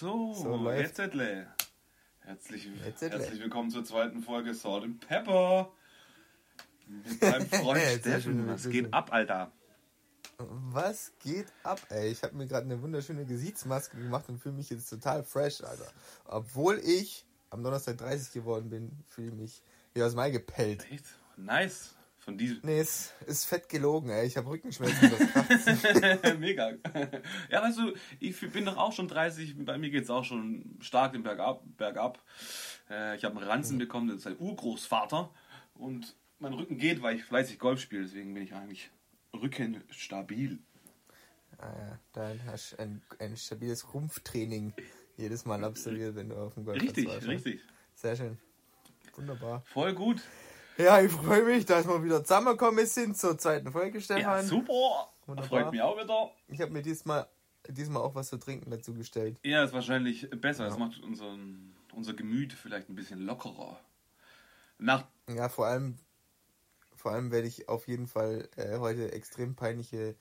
So, so jetzt Herzlich, herzlich willkommen zur zweiten Folge Salt and Pepper. Mit meinem Freund Steffen. Was geht ab, Alter? Was geht ab, ey? Ich habe mir gerade eine wunderschöne Gesichtsmaske gemacht und fühle mich jetzt total fresh, Alter. Obwohl ich am Donnerstag 30 geworden bin, fühle ich mich wie aus Mai gepellt. Echt? Nice. Von diesem. Nee, es ist fett gelogen, ey. Ich habe Rückenschmerzen. Mega. Ja, weißt du, ich bin doch auch schon 30. Bei mir geht es auch schon stark den Berg ab. Bergab. Äh, ich habe einen Ranzen mhm. bekommen, das ist ein Urgroßvater. Und mein Rücken geht, weil ich fleißig Golf spiele. Deswegen bin ich eigentlich rückenstabil. Ah ja, dann hast du ein, ein stabiles Rumpftraining jedes Mal absolviert, wenn du auf dem Golf Richtig, warst, ne? richtig. Sehr schön. Wunderbar. Voll gut. Ja, ich freue mich, dass wir wieder zusammengekommen sind zur zweiten Folge, Stefan. Ja, super. Wunderbar. Freut mich auch wieder. Ich habe mir diesmal, diesmal auch was zu trinken dazu gestellt. Ja, ist wahrscheinlich besser. Ja. Das macht unseren, unser Gemüt vielleicht ein bisschen lockerer. Nach ja, vor allem, vor allem werde ich auf jeden Fall äh, heute extrem peinliche,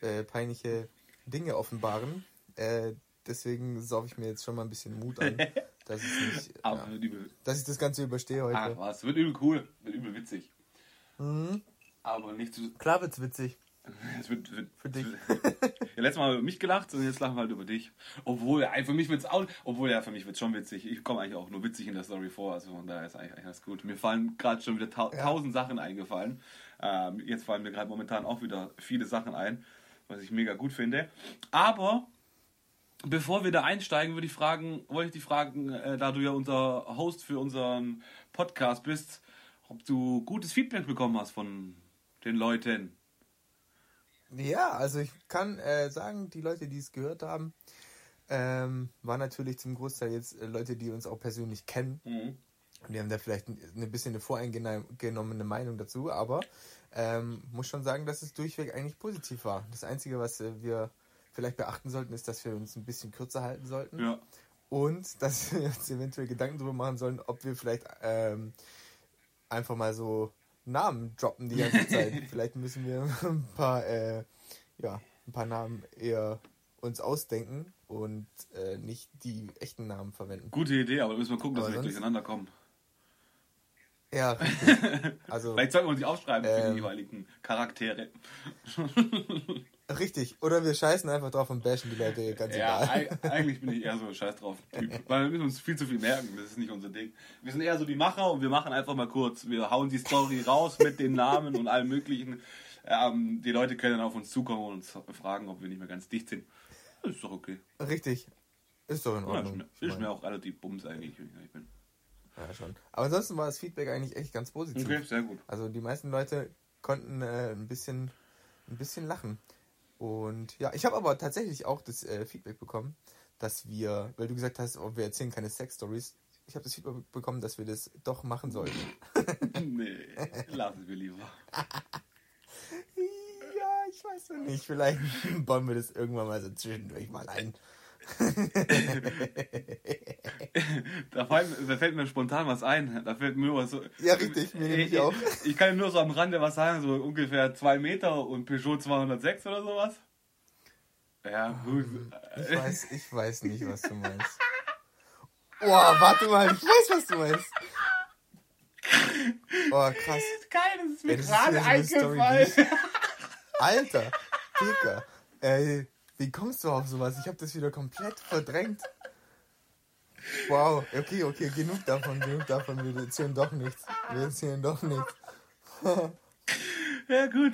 äh, peinliche Dinge offenbaren. Äh, deswegen saufe ich mir jetzt schon mal ein bisschen Mut an. dass, nicht, ja, dass ich das Ganze überstehe heute. Ach was, wird übel cool, wird übel witzig. Mhm. Aber nicht zu. Klar wird's witzig. Es wird, wird, Für dich. ja, letztes Mal über mich gelacht und jetzt lachen wir halt über dich. Obwohl, für mich wird's auch, obwohl ja, für mich wird's schon witzig. Ich komme eigentlich auch nur witzig in der Story vor, also von daher ist eigentlich, eigentlich alles gut. Mir fallen gerade schon wieder ta ja. tausend Sachen eingefallen. Ähm, jetzt fallen mir gerade momentan auch wieder viele Sachen ein, was ich mega gut finde. Aber Bevor wir da einsteigen, würde ich fragen, wollte ich dich fragen, äh, da du ja unser Host für unseren Podcast bist, ob du gutes Feedback bekommen hast von den Leuten. Ja, also ich kann äh, sagen, die Leute, die es gehört haben, ähm, waren natürlich zum Großteil jetzt äh, Leute, die uns auch persönlich kennen. Mhm. Und die haben da vielleicht ein, ein bisschen eine voreingenommene Meinung dazu, aber ähm, muss schon sagen, dass es durchweg eigentlich positiv war. Das Einzige, was äh, wir vielleicht beachten sollten, ist, dass wir uns ein bisschen kürzer halten sollten. Ja. Und dass wir uns eventuell Gedanken darüber machen sollen, ob wir vielleicht ähm, einfach mal so Namen droppen die ganze Zeit. vielleicht müssen wir ein paar, äh, ja, ein paar Namen eher uns ausdenken und äh, nicht die echten Namen verwenden. Gute Idee, aber müssen wir gucken, dass aber wir nicht durcheinander kommen. Ja, also. Vielleicht sollten wir uns die aufschreiben ähm, für die ähm, jeweiligen Charaktere. Richtig, oder wir scheißen einfach drauf und bashen die Leute ganz ja, egal. eigentlich bin ich eher so ein Scheiß drauf Typ. Weil wir müssen uns viel zu viel merken, das ist nicht unser Ding. Wir sind eher so die Macher und wir machen einfach mal kurz. Wir hauen die Story raus mit den Namen und allem möglichen. Ähm, die Leute können dann auf uns zukommen und uns fragen, ob wir nicht mehr ganz dicht sind. Das ist doch okay. Richtig. Ist doch in Ordnung. Ja, ist, mir, ist mir auch relativ bums eigentlich, wenn ich ehrlich bin. Ja, schon. Aber ansonsten war das Feedback eigentlich echt ganz positiv. Okay, sehr gut. Also die meisten Leute konnten äh, ein bisschen ein bisschen lachen. Und ja, ich habe aber tatsächlich auch das äh, Feedback bekommen, dass wir, weil du gesagt hast, oh, wir erzählen keine Sex-Stories, ich habe das Feedback bekommen, dass wir das doch machen sollten. nee, lassen wir lieber. ja, ich weiß noch nicht. Vielleicht bauen wir das irgendwann mal so zwischendurch mal ein. Da, fällt, da, fällt, mir spontan was ein. Da fällt mir nur so. Ja, richtig, mir nehme ich auch. Ich kann nur so am Rande was sagen, so ungefähr 2 Meter und Peugeot 206 oder sowas. Ja, gut. Ich weiß, ich weiß nicht, was du meinst. Boah, warte mal, ich weiß, was du meinst. Boah, krass. Geil, das ist mir gerade eingefallen. Alter, Digga. Ey, wie kommst du auf sowas? Ich habe das wieder komplett verdrängt. Wow, okay, okay, genug davon, genug davon. Wir erzählen doch nichts. Wir erzählen doch nichts. ja, gut,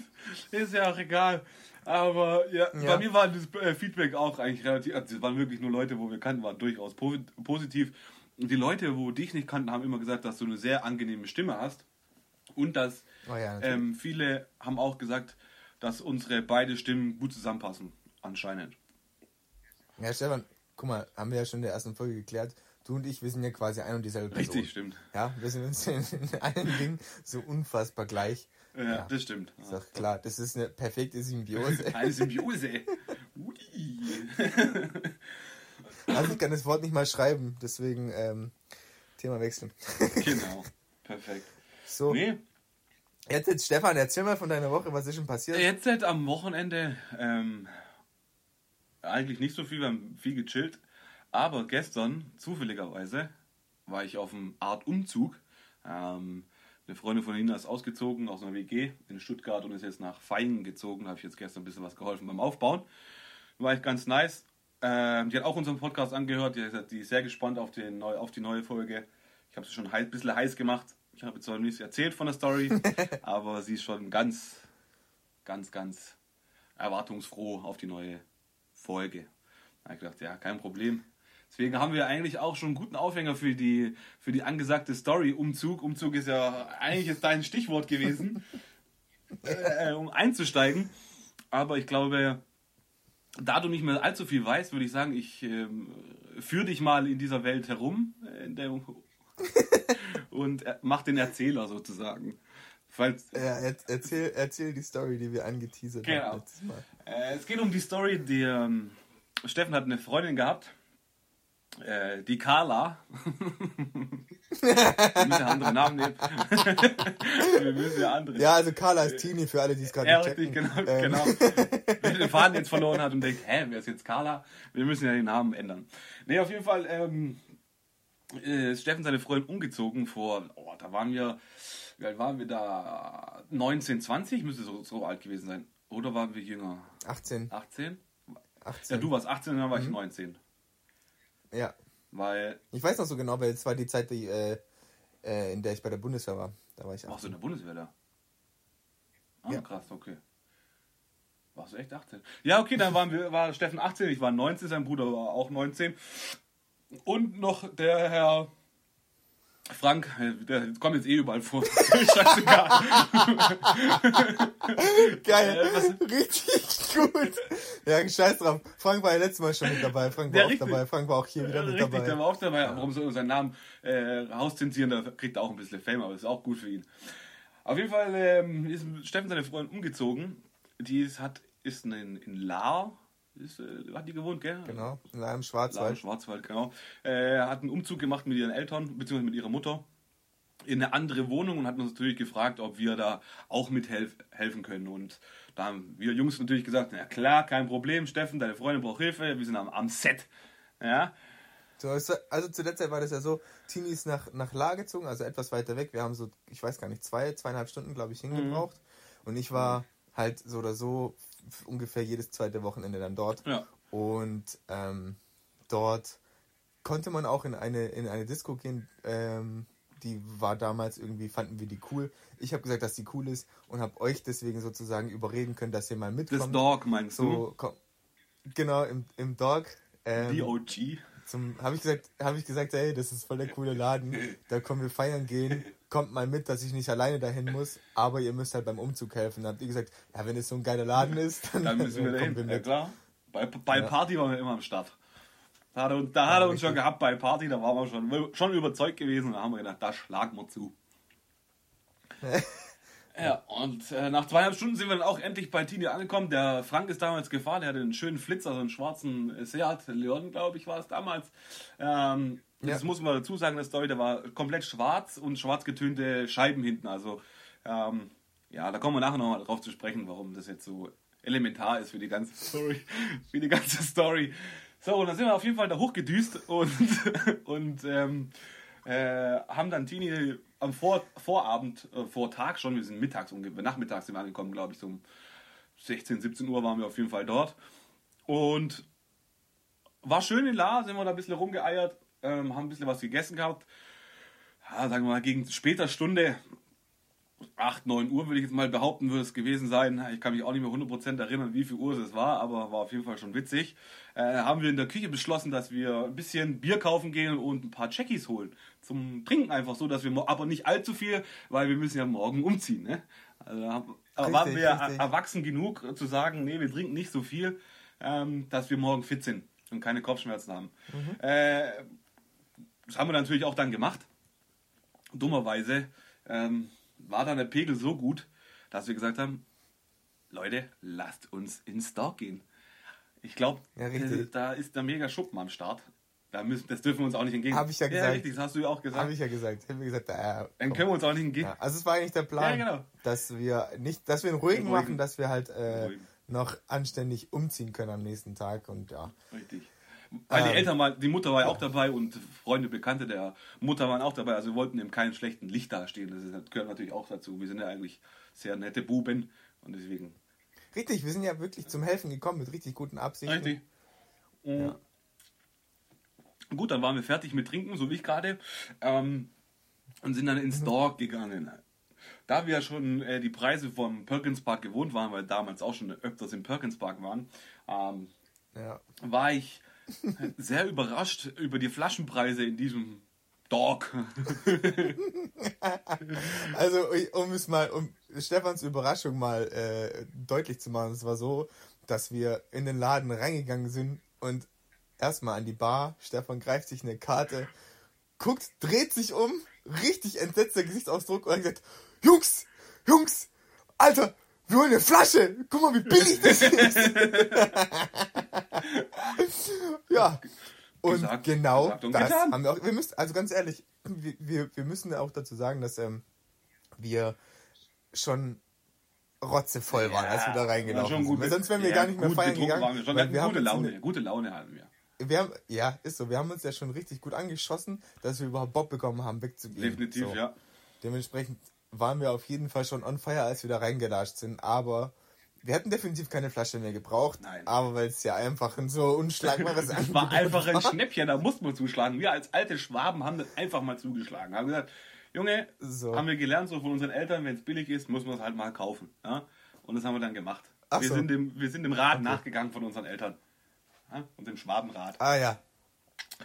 ist ja auch egal. Aber ja, ja. bei mir war das äh, Feedback auch eigentlich relativ. Also, es waren wirklich nur Leute, wo wir kannten, waren durchaus positiv. Und die Leute, wo dich nicht kannten, haben immer gesagt, dass du eine sehr angenehme Stimme hast. Und dass oh ja, ähm, viele haben auch gesagt, dass unsere beide Stimmen gut zusammenpassen anscheinend. Ja, Stefan, guck mal, haben wir ja schon in der ersten Folge geklärt. Du und ich, wir sind ja quasi ein und dieselbe Person. Richtig, stimmt. Ja, wir sind uns in, in allen Dingen so unfassbar gleich. Ja, ja. das stimmt. Ist doch klar, das ist eine perfekte Symbiose. eine Symbiose. also ich kann das Wort nicht mal schreiben, deswegen ähm, Thema wechseln. genau, perfekt. So. Nee. Jetzt, jetzt, Stefan, erzähl mal von deiner Woche, was ist schon passiert? Jetzt halt am Wochenende ähm, eigentlich nicht so viel, wir haben viel gechillt. Aber gestern, zufälligerweise, war ich auf einem Art Umzug. Ähm, eine Freundin von Nina ist ausgezogen aus einer WG in Stuttgart und ist jetzt nach Feingen gezogen. Da habe ich jetzt gestern ein bisschen was geholfen beim Aufbauen. War echt ganz nice. Ähm, die hat auch unseren Podcast angehört. Die, hat, die ist sehr gespannt auf, den, auf die neue Folge. Ich habe sie schon ein bisschen heiß gemacht. Ich habe zwar nichts erzählt von der Story, aber sie ist schon ganz, ganz, ganz erwartungsfroh auf die neue Folge. Da habe ich gedacht, ja, kein Problem. Deswegen haben wir eigentlich auch schon einen guten Aufhänger für die, für die angesagte Story Umzug. Umzug ist ja eigentlich jetzt dein Stichwort gewesen, äh, um einzusteigen. Aber ich glaube, da du nicht mehr allzu viel weißt, würde ich sagen, ich äh, führe dich mal in dieser Welt herum in der, und mach den Erzähler sozusagen. Falls ja, erzähl, erzähl die Story, die wir angeteasert genau. haben letztes Mal. Äh, es geht um die Story, die ähm, Steffen hat eine Freundin gehabt, äh, die Carla. wir müssen andere Namen nehmen. wir müssen ja andere. Ja, also Carla ist Tini für alle, die es gerade ja, checken. genau, ähm. genau. Wer den Faden jetzt verloren hat und denkt, hä, wer ist jetzt Carla? Wir müssen ja den Namen ändern. Ne, auf jeden Fall ähm, äh, Steffen seine Freundin umgezogen vor, oh, da waren wir, wie alt waren wir da? 19, 20 müsste so, so alt gewesen sein. Oder waren wir jünger? 18. 18? 18. Ja, du warst 18 und dann war mhm. ich 19. Ja. Weil. Ich weiß noch so genau, weil es war die Zeit, die, äh, äh, in der ich bei der Bundeswehr war. Da war ich 18. Warst du in der Bundeswehr da? Ah, ja. krass, okay. Warst du echt 18? Ja, okay, dann waren wir, war Steffen 18, ich war 19, sein Bruder war auch 19. Und noch der Herr Frank, der kommt jetzt eh überall vor. Scheißegal. Geil. Äh? Richtig gut. Ja, scheiß drauf. Frank war ja letztes Mal schon mit dabei. Frank war ja, auch richtig. dabei. Frank war auch hier wieder mit richtig, dabei. der war auch dabei. Warum soll er seinen Namen äh, rauszensieren? Da kriegt er auch ein bisschen Fame, aber das ist auch gut für ihn. Auf jeden Fall ähm, ist Steffen seine Freundin umgezogen. Die ist, hat, ist in, in Lahr ist, äh, hat die gewohnt, gell? Genau, in einem Schwarzwald. Lahr Schwarzwald, genau. Äh, hat einen Umzug gemacht mit ihren Eltern, beziehungsweise mit ihrer Mutter in eine andere Wohnung und hat uns natürlich gefragt, ob wir da auch mithelfen können. Und da haben wir Jungs natürlich gesagt, na klar, kein Problem, Steffen, deine Freundin braucht Hilfe, wir sind am, am Set. Ja. So, also zu der Zeit war das ja so, Tini ist nach, nach La gezogen, also etwas weiter weg. Wir haben so, ich weiß gar nicht, zwei, zweieinhalb Stunden, glaube ich, hingebraucht. Mhm. Und ich war halt so oder so ungefähr jedes zweite Wochenende dann dort. Ja. Und ähm, dort konnte man auch in eine, in eine Disco gehen. Ähm, die war damals irgendwie, fanden wir die cool. Ich habe gesagt, dass die cool ist und habe euch deswegen sozusagen überreden können, dass ihr mal mitkommt. Das Dog meinst so, du? Komm, genau, im, im Dog. Ähm, die OG. Habe ich, gesagt, hab ich gesagt, ey, das ist voll der coole Laden. Da können wir feiern gehen kommt mal mit, dass ich nicht alleine dahin muss, aber ihr müsst halt beim Umzug helfen. Dann habt ihr gesagt, ja, wenn es so ein geiler Laden ist, dann, dann müssen wir dahin. Ja, klar. Bei, bei ja. Party waren wir immer am Start. Da hat er, da hat er uns schon gehabt bei Party, da waren wir schon, schon überzeugt gewesen und da haben wir gedacht, da schlagen wir zu. ja, und äh, nach zweieinhalb Stunden sind wir dann auch endlich bei Tini angekommen. Der Frank ist damals gefahren, der hatte einen schönen Flitzer, so einen schwarzen Seat Leon, glaube ich, war es damals. Ähm, das muss man dazu sagen, das Story, der war komplett schwarz und schwarz getönte Scheiben hinten. Also, ähm, ja, da kommen wir nachher nochmal drauf zu sprechen, warum das jetzt so elementar ist für die ganze Story. für die ganze Story. So, und dann sind wir auf jeden Fall da hochgedüst und, und ähm, äh, haben dann Tini am Vor Vorabend, äh, vor Tag schon, wir sind mittags, nachmittags sind wir angekommen, glaube ich, so um 16, 17 Uhr waren wir auf jeden Fall dort. Und war schön in La, sind wir da ein bisschen rumgeeiert ähm, haben ein bisschen was gegessen gehabt. Ja, sagen wir mal, gegen später Stunde, 8, 9 Uhr würde ich jetzt mal behaupten, würde es gewesen sein. Ich kann mich auch nicht mehr 100% erinnern, wie viel Uhr es war, aber war auf jeden Fall schon witzig. Äh, haben wir in der Küche beschlossen, dass wir ein bisschen Bier kaufen gehen und ein paar Checkies holen. Zum Trinken einfach so, dass wir, aber nicht allzu viel, weil wir müssen ja morgen umziehen. Ne? Also, aber waren wir richtig. erwachsen genug zu sagen, nee, wir trinken nicht so viel, ähm, dass wir morgen fit sind und keine Kopfschmerzen haben. Mhm. Äh, das haben wir natürlich auch dann gemacht. Dummerweise ähm, war dann der Pegel so gut, dass wir gesagt haben, Leute, lasst uns ins Dorf gehen. Ich glaube, ja, da ist der mega Schuppen am Start. Da müssen, das dürfen wir uns auch nicht entgegen. Habe ich ja gesagt. Ja, richtig, das hast du ja auch gesagt. Habe ich ja gesagt. Hab ich gesagt äh, Dann können wir uns auch nicht entgegen. Ja, also es war eigentlich der Plan, ja, genau. dass wir nicht, dass wir einen ruhigen, ruhigen. machen, dass wir halt äh, noch anständig umziehen können am nächsten Tag und ja. Richtig. Weil die ähm. Eltern waren, die Mutter war ja auch dabei und Freunde, Bekannte der Mutter waren auch dabei. Also wir wollten eben keinen schlechten Licht dastehen. Das, ist, das gehört natürlich auch dazu. Wir sind ja eigentlich sehr nette Buben und deswegen. Richtig, wir sind ja wirklich zum Helfen gekommen mit richtig guten Absichten. Richtig. Ja. Gut, dann waren wir fertig mit Trinken, so wie ich gerade. Ähm, und sind dann ins mhm. Store gegangen. Da wir ja schon äh, die Preise vom Perkins Park gewohnt waren, weil damals auch schon öfters im Perkins Park waren, ähm, ja. war ich sehr überrascht über die Flaschenpreise in diesem Dog. also, um es mal, um Stefans Überraschung mal äh, deutlich zu machen, es war so, dass wir in den Laden reingegangen sind und erstmal an die Bar. Stefan greift sich eine Karte, guckt, dreht sich um, richtig entsetzter Gesichtsausdruck und hat gesagt, Jungs, Jungs, Alter, wir holen eine Flasche. Guck mal, wie billig das ist. ja. Und gesagt, genau gesagt und das getan. haben wir auch. Wir müssen, also ganz ehrlich, wir, wir, wir müssen auch dazu sagen, dass ähm, wir schon rotzevoll waren, ja, als wir da reingelaufen sind. Sonst wären wir ja, gar nicht mehr feiern gegangen. Waren wir schon. Wir gute Laune, gute Laune hatten wir wir haben, ja, ist so. Wir haben uns ja schon richtig gut angeschossen, dass wir überhaupt Bock bekommen haben, wegzugehen. Definitiv, so. ja. Dementsprechend waren wir auf jeden Fall schon on fire, als wir da reingelatscht sind. Aber wir hätten definitiv keine Flasche mehr gebraucht. Nein. Aber weil es ja einfach ein so unschlagbares Es war einfach ein Schnäppchen, da mussten wir zuschlagen. Wir als alte Schwaben haben das einfach mal zugeschlagen. Haben gesagt, Junge, so. haben wir gelernt so von unseren Eltern, wenn es billig ist, muss man es halt mal kaufen. Ja? Und das haben wir dann gemacht. Ach wir, so. sind dem, wir sind dem Rat okay. nachgegangen von unseren Eltern und dem Schwabenrad. Ah ja.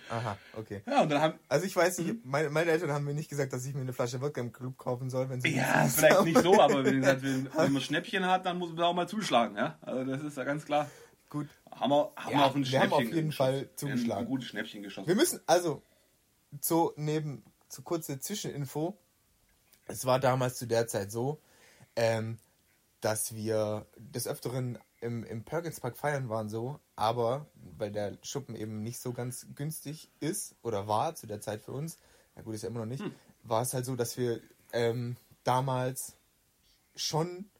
Aha, okay. Ja, und dann haben, also ich weiß nicht, meine, meine Eltern haben mir nicht gesagt, dass ich mir eine Flasche Wodka im Club kaufen soll, wenn sie Ja, vielleicht haben. nicht so, aber wenn, gesagt, wenn, wenn man Schnäppchen hat, dann muss man auch mal zuschlagen, ja? Also das ist ja ganz klar. Gut. Haben wir, haben ja, wir auf ein Schnäppchen Wir haben auf jeden Fall zugeschlagen. Ein gutes Schnäppchen geschossen. Wir müssen, also, so neben, so kurze Zwischeninfo. Es war damals zu der Zeit so, ähm, dass wir des Öfteren im, im Perkins Park feiern waren so, aber weil der Schuppen eben nicht so ganz günstig ist oder war zu der Zeit für uns, na gut, ist ja immer noch nicht, hm. war es halt so, dass wir ähm, damals schon ein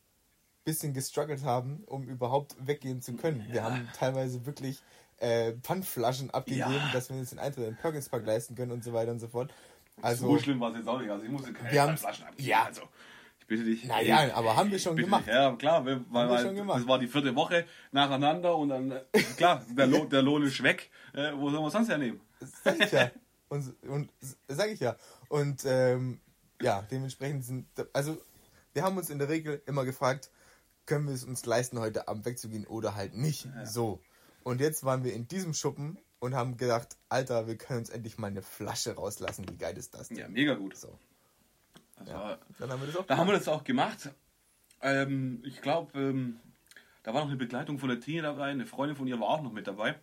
bisschen gestruggelt haben, um überhaupt weggehen zu können. Ja. Wir haben teilweise wirklich äh, Pfandflaschen abgegeben, ja. dass wir uns den Eintritt in den Perkins Park leisten können und so weiter und so fort. Also, so schlimm war es jetzt auch nicht. Also ich musste keine Flaschen abgeben. Ja, also bitte dich. Naja, aber haben wir schon gemacht. Dich. Ja, klar, weil, weil schon gemacht. das war die vierte Woche nacheinander und dann, äh, klar, der, Lohn, der Lohn ist weg. Äh, wo sollen wir sonst hernehmen? Sag ich ja. Und, und sag ich ja. Und ähm, ja, dementsprechend sind, also wir haben uns in der Regel immer gefragt, können wir es uns leisten, heute Abend wegzugehen oder halt nicht. Ja. So. Und jetzt waren wir in diesem Schuppen und haben gedacht, Alter, wir können uns endlich mal eine Flasche rauslassen. Wie geil ist das denn? Ja, mega gut. So. Also, ja, dann haben wir das auch, da gemacht. haben wir das auch gemacht. Ähm, ich glaube, ähm, da war noch eine Begleitung von der Tine dabei, eine Freundin von ihr war auch noch mit dabei.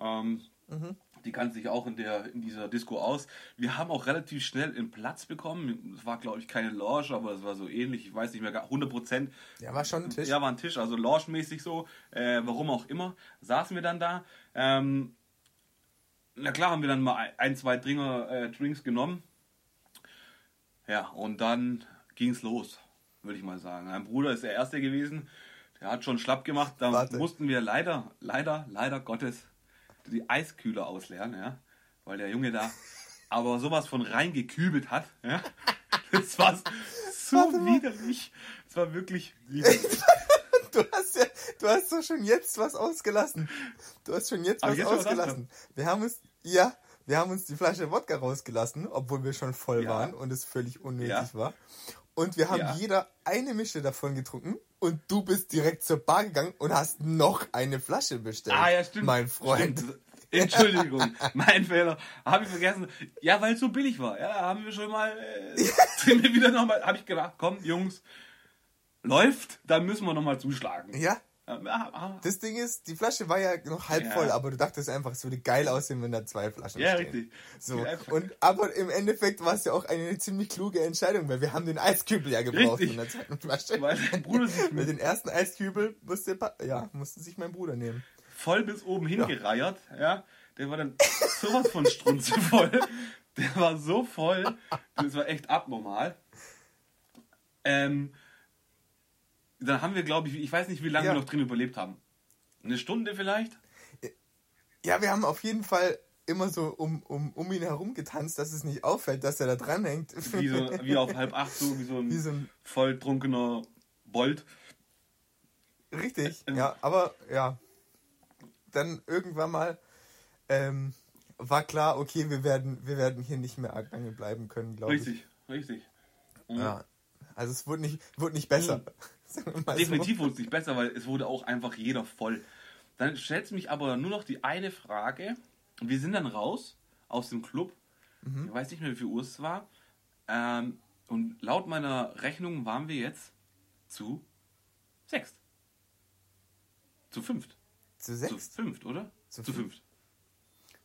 Ähm, mhm. Die kannte sich auch in, der, in dieser Disco aus. Wir haben auch relativ schnell einen Platz bekommen. Es war, glaube ich, keine Lounge, aber es war so ähnlich. Ich weiß nicht mehr, 100 Prozent. Ja, war schon ein Tisch. Ja, war ein Tisch, also Lounge-mäßig so. Äh, warum auch immer. Saßen wir dann da. Ähm, na klar haben wir dann mal ein, zwei Dringer, äh, Drinks genommen. Ja, und dann ging es los, würde ich mal sagen. Mein Bruder ist der Erste gewesen, der hat schon schlapp gemacht. Da Warte. mussten wir leider, leider, leider Gottes die Eiskühler ausleeren, ja, weil der Junge da aber sowas von reingekübelt hat. Ja. Das war so widerlich. Es war wirklich widerlich. du hast ja, du hast doch schon jetzt was ausgelassen. Du hast schon jetzt was jetzt ausgelassen. Wir haben es, ja, wir haben uns die Flasche Wodka rausgelassen, obwohl wir schon voll ja. waren und es völlig unnötig ja. war. Und wir haben ja. jeder eine Mische davon getrunken und du bist direkt zur Bar gegangen und hast noch eine Flasche bestellt. Ah, ja, stimmt. Mein Freund. Stimmt. Entschuldigung, mein Fehler. Habe ich vergessen. Ja, weil es so billig war. Ja, haben wir schon mal. Äh, sind wir wieder nochmal. Habe ich gedacht, komm, Jungs, läuft, dann müssen wir nochmal zuschlagen. Ja, das Ding ist, die Flasche war ja noch halb ja. voll, aber du dachtest einfach, es würde geil aussehen, wenn da zwei Flaschen ja, stehen. Ja, richtig. So. Und, aber im Endeffekt war es ja auch eine ziemlich kluge Entscheidung, weil wir haben den Eiskübel ja gebraucht richtig. von der zweiten Flasche. Weil mein Bruder sich mit den ersten Eiskübel musste, ja, musste sich mein Bruder nehmen. Voll bis oben hingereiert, ja. ja. Der war dann sowas von strunzevoll. Der war so voll. Das war echt abnormal. Ähm, dann haben wir, glaube ich, ich weiß nicht, wie lange ja. wir noch drin überlebt haben. Eine Stunde vielleicht? Ja, wir haben auf jeden Fall immer so um, um, um ihn herum getanzt, dass es nicht auffällt, dass er da dran hängt. Wie, so, wie auf halb acht, so wie so ein, wie so ein volltrunkener Bolt. Richtig, ja, aber ja. Dann irgendwann mal ähm, war klar, okay, wir werden, wir werden hier nicht mehr lange bleiben können, glaube ich. Richtig, richtig. Mhm. Ja. Also es wurde nicht, wurde nicht besser. Mhm. Definitiv wurde es nicht besser, weil es wurde auch einfach jeder voll. Dann stellt mich aber nur noch die eine Frage. Wir sind dann raus aus dem Club. Mhm. Ich weiß nicht mehr, wie viel Uhr es war. Ähm, und laut meiner Rechnung waren wir jetzt zu sechst. Zu fünft. Zu sechst? Zu fünft, oder? Zu, zu fünft.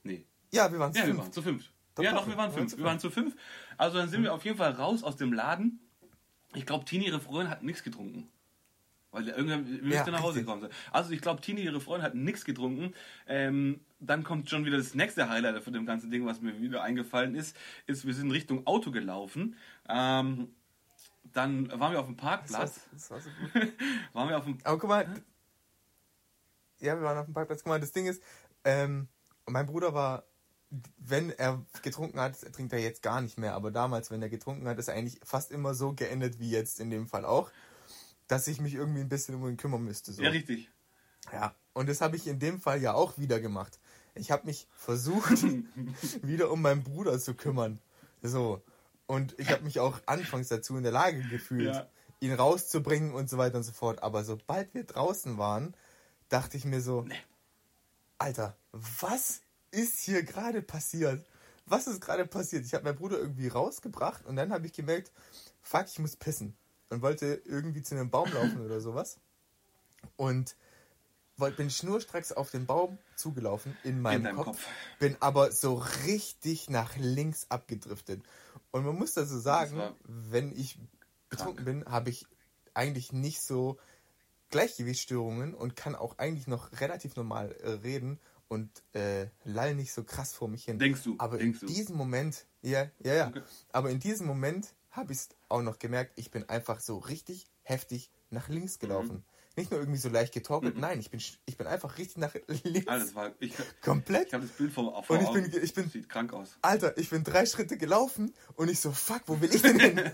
Nee. Ja, wir waren zu ja, fünft. wir waren zu fünft. Doch, ja, doch, wir waren fünf. Wir waren zu fünf. Also dann sind mhm. wir auf jeden Fall raus aus dem Laden. Ich glaube, Tini, ihre Freundin, hat nichts getrunken. Weil irgendwann wir müsste ja, nach Hause kommen. Also ich glaube, Tini, ihre Freundin, hat nichts getrunken. Ähm, dann kommt schon wieder das nächste Highlight von dem ganzen Ding, was mir wieder eingefallen ist, ist, wir sind Richtung Auto gelaufen. Ähm, dann waren wir auf dem Parkplatz. Das war, das war so gut. waren wir auf dem Aber guck mal. Ja, wir waren auf dem Parkplatz. Guck mal, das Ding ist, ähm, mein Bruder war, wenn er getrunken hat, er trinkt er jetzt gar nicht mehr, aber damals, wenn er getrunken hat, ist er eigentlich fast immer so geendet wie jetzt in dem Fall auch dass ich mich irgendwie ein bisschen um ihn kümmern müsste. So. Ja, richtig. Ja, und das habe ich in dem Fall ja auch wieder gemacht. Ich habe mich versucht, wieder um meinen Bruder zu kümmern. So. Und ich habe mich auch anfangs dazu in der Lage gefühlt, ja. ihn rauszubringen und so weiter und so fort. Aber sobald wir draußen waren, dachte ich mir so, nee. Alter, was ist hier gerade passiert? Was ist gerade passiert? Ich habe meinen Bruder irgendwie rausgebracht und dann habe ich gemerkt, fuck, ich muss pissen und wollte irgendwie zu einem Baum laufen oder sowas. Und bin schnurstracks auf den Baum zugelaufen in meinem in Kopf, Kopf, bin aber so richtig nach links abgedriftet. Und man muss dazu sagen, wenn ich betrunken bin, habe ich eigentlich nicht so Gleichgewichtsstörungen und kann auch eigentlich noch relativ normal äh, reden und äh, lall nicht so krass vor mich hin. Denkst du? Aber denkst in diesem Moment, ja, ja, ja. Okay. Aber in diesem Moment habe ich es auch noch gemerkt, ich bin einfach so richtig heftig nach links gelaufen. Mhm. Nicht nur irgendwie so leicht getorkelt, mhm. nein, ich bin, ich bin einfach richtig nach links. Alles war, ich, komplett. Ich habe das Bild vor, vor und ich bin, ich bin, Sieht krank aus. Alter, ich bin drei Schritte gelaufen und ich so, fuck, wo will ich denn hin?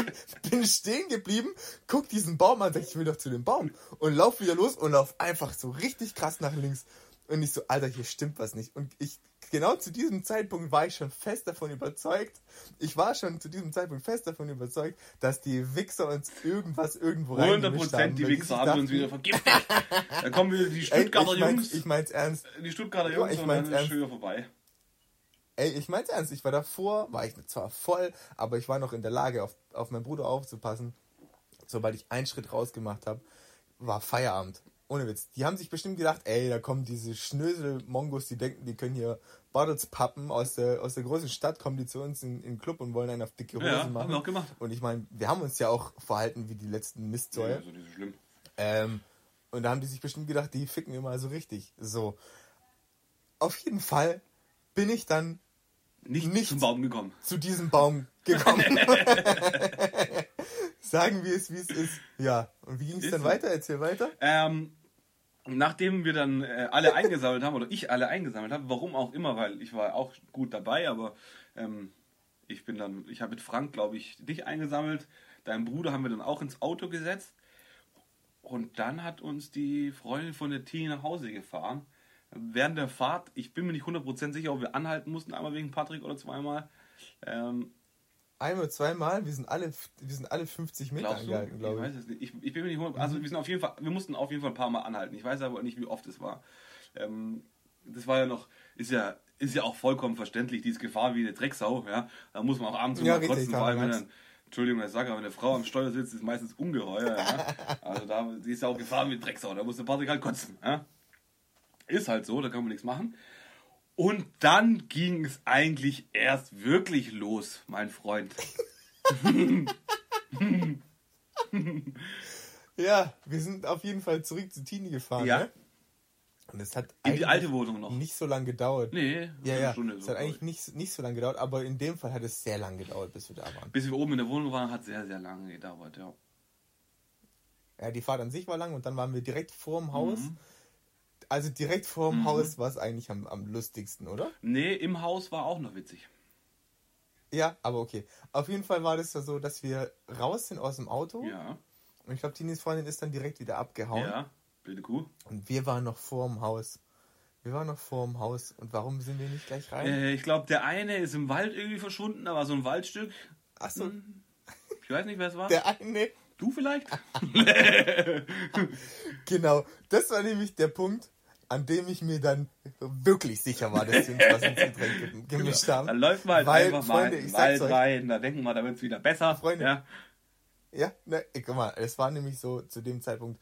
bin stehen geblieben, guck diesen Baum an, sag ich will doch zu dem Baum und lauf wieder los und lauf einfach so richtig krass nach links. Und ich so, Alter, hier stimmt was nicht. Und ich genau zu diesem Zeitpunkt war ich schon fest davon überzeugt, ich war schon zu diesem Zeitpunkt fest davon überzeugt, dass die Wichser uns irgendwas irgendwo rein 100% die Wichser haben dachten, uns wieder vergiftet. da kommen wieder die Stuttgarter Ey, ich Jungs. ich mein's ernst. Die Stuttgarter Jungs ich mein's und dann ist schon vorbei. Ey, ich mein's ernst. Ich war davor, war ich zwar voll, aber ich war noch in der Lage, auf, auf meinen Bruder aufzupassen. Sobald ich einen Schritt rausgemacht habe, war Feierabend. Ohne Witz. Die haben sich bestimmt gedacht, ey, da kommen diese Schnösel-Mongos, die denken, die können hier Bottles-Pappen aus der, aus der großen Stadt, kommen die zu uns in, in den Club und wollen einen auf dicke Hose ja, machen. Haben wir auch gemacht. Und ich meine, wir haben uns ja auch verhalten wie die letzten Mistsäue. Ja, also nicht so schlimm. Ähm, und da haben die sich bestimmt gedacht, die ficken immer so richtig. So. Auf jeden Fall bin ich dann nicht, nicht zum Baum gekommen. Zu diesem Baum gekommen. Sagen wir es, wie es ist. Ja. Und wie ging es dann weiter? Erzähl weiter. Ähm, nachdem wir dann äh, alle eingesammelt haben, oder ich alle eingesammelt habe, warum auch immer, weil ich war auch gut dabei, aber ähm, ich bin dann, ich habe mit Frank, glaube ich, dich eingesammelt. Deinen Bruder haben wir dann auch ins Auto gesetzt. Und dann hat uns die Freundin von der Tini nach Hause gefahren. Während der Fahrt, ich bin mir nicht 100% sicher, ob wir anhalten mussten, einmal wegen Patrick oder zweimal. Ähm, Einmal, zweimal, wir sind alle, wir sind alle 50 Meter angehalten, glaube ich. Ich weiß es nicht. Ich, ich bin mir nicht also mhm. wir sind auf jeden Fall, wir mussten auf jeden Fall ein paar Mal anhalten. Ich weiß aber nicht, wie oft es war. Ähm, das war ja noch, ist ja, ist ja auch vollkommen verständlich, dieses Gefahr wie eine Drecksau, ja. Da muss man auch abends ja, mal kotzen, vor allem wenn dann, Entschuldigung, ich sage, wenn eine Frau am Steuer sitzt, ist meistens ungeheuer, ja. Also da die ist ja auch Gefahr wie eine Drecksau, da muss der Patrick halt kotzen, ja. Ist halt so, da kann man nichts machen. Und dann ging es eigentlich erst wirklich los, mein Freund. ja, wir sind auf jeden Fall zurück zu Tini gefahren. Ja. Ne? Und es hat in die alte Wohnung noch. Nicht so lange gedauert. Nee, ja, ja. Stunde es hat eigentlich nicht, nicht so lange gedauert, aber in dem Fall hat es sehr lange gedauert, bis wir da waren. Bis wir oben in der Wohnung waren, hat sehr, sehr lange gedauert, ja. Ja, die Fahrt an sich war lang und dann waren wir direkt vor dem Haus. Mhm also direkt vor dem mhm. Haus war es eigentlich am, am lustigsten, oder? Nee, im Haus war auch noch witzig. Ja, aber okay. Auf jeden Fall war das ja so, dass wir raus sind aus dem Auto. Ja. Und ich glaube, Tinis Freundin ist dann direkt wieder abgehauen. Ja, bilde Kuh. Und wir waren noch vor dem Haus. Wir waren noch vor dem Haus. Und warum sind wir nicht gleich rein? Äh, ich glaube, der eine ist im Wald irgendwie verschwunden. Da war so ein Waldstück. Achso. Hm. Ich weiß nicht, wer es war. Der eine. Du vielleicht? genau. Das war nämlich der Punkt, an dem ich mir dann wirklich sicher war, dass sie uns was ins Getränk gemischt genau. haben. Dann läuft man halt Weil, einfach Freunde, mal in den Wald rein, da denken wir, da wird es wieder besser. Freunde, ja, ja ne, guck mal, es war nämlich so, zu dem Zeitpunkt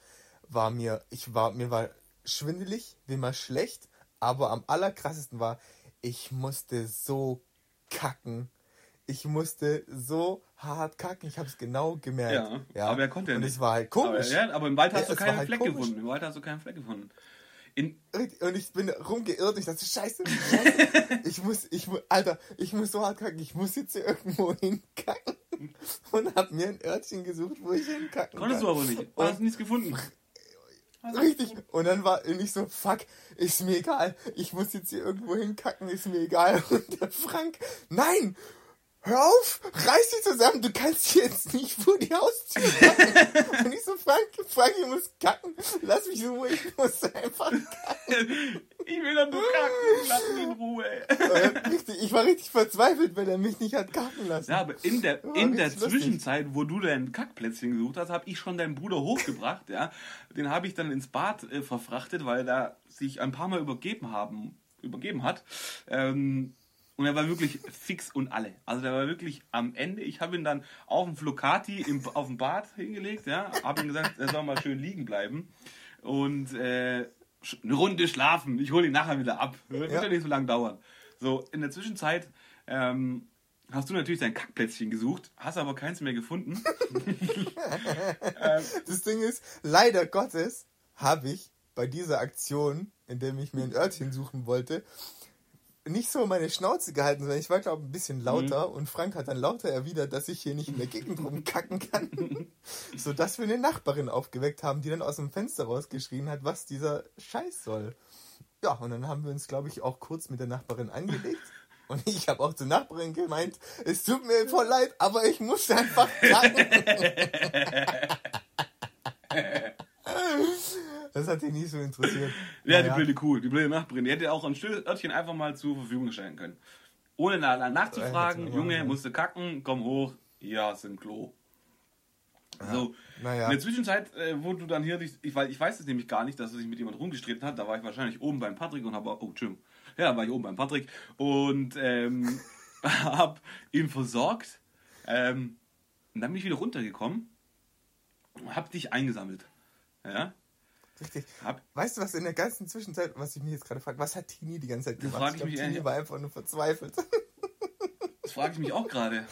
war mir, ich war, mir war schwindelig, mir war schlecht, aber am allerkrassesten war, ich musste so kacken. Ich musste so hart kacken, ich habe es genau gemerkt. Ja, ja, aber er konnte ja Und nicht. es war halt komisch. Aber, ja, aber im Wald hast ja, du keinen halt Fleck komisch. gefunden. Im Wald hast du keinen Fleck gefunden. In und ich bin rumgeirrt und ich dachte, scheiße, scheiße. ich muss, ich muss, Alter, ich muss so hart kacken, ich muss jetzt hier irgendwo hinkacken. Und hab mir ein Örtchen gesucht, wo ich hinkacken Konntest kann. Konntest du aber nicht. Du hast nichts gefunden. Richtig. Und dann war ich so, fuck, ist mir egal. Ich muss jetzt hier irgendwo hinkacken, ist mir egal. Und der Frank, nein, hör auf, reiß dich zusammen, du kannst jetzt nicht vor die Haustür kacken. Und ich so, Frank, Frank, ich muss kacken, lass mich in Ruhe, ich muss einfach kacken. Ich will doch nur kacken, lass mich in Ruhe. Richtig, ich war richtig verzweifelt, wenn er mich nicht hat kacken lassen. Ja, aber in der, in der Zwischenzeit, wo du dein Kackplätzchen gesucht hast, habe ich schon deinen Bruder hochgebracht, ja. Den habe ich dann ins Bad äh, verfrachtet, weil er sich ein paar Mal übergeben haben, übergeben hat. Ähm, und er war wirklich fix und alle. Also der war wirklich am Ende. Ich habe ihn dann auf dem Flocati im, auf dem Bad hingelegt, ja. Habe ihm gesagt, er soll mal schön liegen bleiben. Und äh, eine Runde schlafen. Ich hole ihn nachher wieder ab. Wird ja. ja nicht so lange dauern. So, in der Zwischenzeit ähm, hast du natürlich dein Kackplätzchen gesucht, hast aber keins mehr gefunden. Das Ding ist, leider Gottes habe ich bei dieser Aktion, in der ich mir ein Örtchen suchen wollte, nicht so meine Schnauze gehalten, sondern ich war, glaube ich, ein bisschen lauter mhm. und Frank hat dann lauter erwidert, dass ich hier nicht in der Gegend rumkacken kann. Sodass wir eine Nachbarin aufgeweckt haben, die dann aus dem Fenster rausgeschrien hat, was dieser Scheiß soll. Ja, und dann haben wir uns, glaube ich, auch kurz mit der Nachbarin angelegt. Und ich habe auch zur Nachbarin gemeint, es tut mir voll leid, aber ich muss einfach kacken. Das hat dich nie so interessiert. ja, naja. die blöde Kuh, die blöde Nachbarin. Die hätte auch ein Örtchen einfach mal zur Verfügung stellen können. Ohne nachzufragen, Junge, musste kacken, komm hoch, ja, ist im Klo. Ja. So, naja. in der Zwischenzeit, äh, wo du dann hier, dich, ich, weil ich weiß es nämlich gar nicht, dass er sich mit jemand rumgestritten hat, da war ich wahrscheinlich oben beim Patrick und habe, oh, Entschuldigung, ja, war ich oben beim Patrick und ähm, hab ihn versorgt. Ähm, und dann bin ich wieder runtergekommen und hab dich eingesammelt. Ja? Richtig. Hab weißt du, was in der ganzen Zwischenzeit, was ich mich jetzt gerade frage, was hat Tini die ganze Zeit gemacht? Das ich, ich glaub, Tini war einfach nur verzweifelt. Das frage ich mich auch gerade.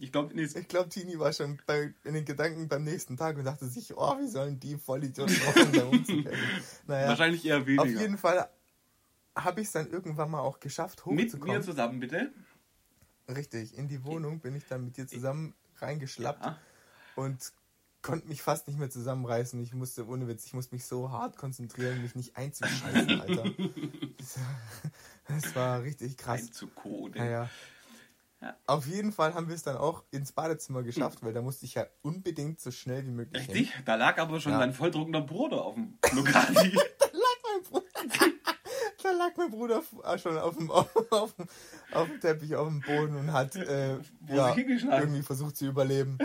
Ich glaube, ich glaube, Tini war schon bei, in den Gedanken beim nächsten Tag und dachte sich, oh, wie sollen die Vollidioten brauchen, da umzukehren. Naja, Wahrscheinlich eher weniger. Auf jeden Fall habe ich es dann irgendwann mal auch geschafft, hochzukommen. Mit mir zusammen, bitte? Richtig, in die Wohnung bin ich dann mit dir zusammen reingeschlappt ja. und konnte mich fast nicht mehr zusammenreißen. Ich musste, ohne Witz, ich musste mich so hart konzentrieren, mich nicht einzuscheißen, Alter. das war richtig krass. Einzukoden. Naja. Ja. Auf jeden Fall haben wir es dann auch ins Badezimmer geschafft, weil da musste ich ja unbedingt so schnell wie möglich Richtig? Hin. Da lag aber schon ja. dein volldruckender Bruder auf dem Lokali. da lag mein Bruder. da lag mein Bruder schon auf dem, auf, auf, auf dem Teppich auf dem Boden und hat äh, ja, irgendwie versucht zu überleben.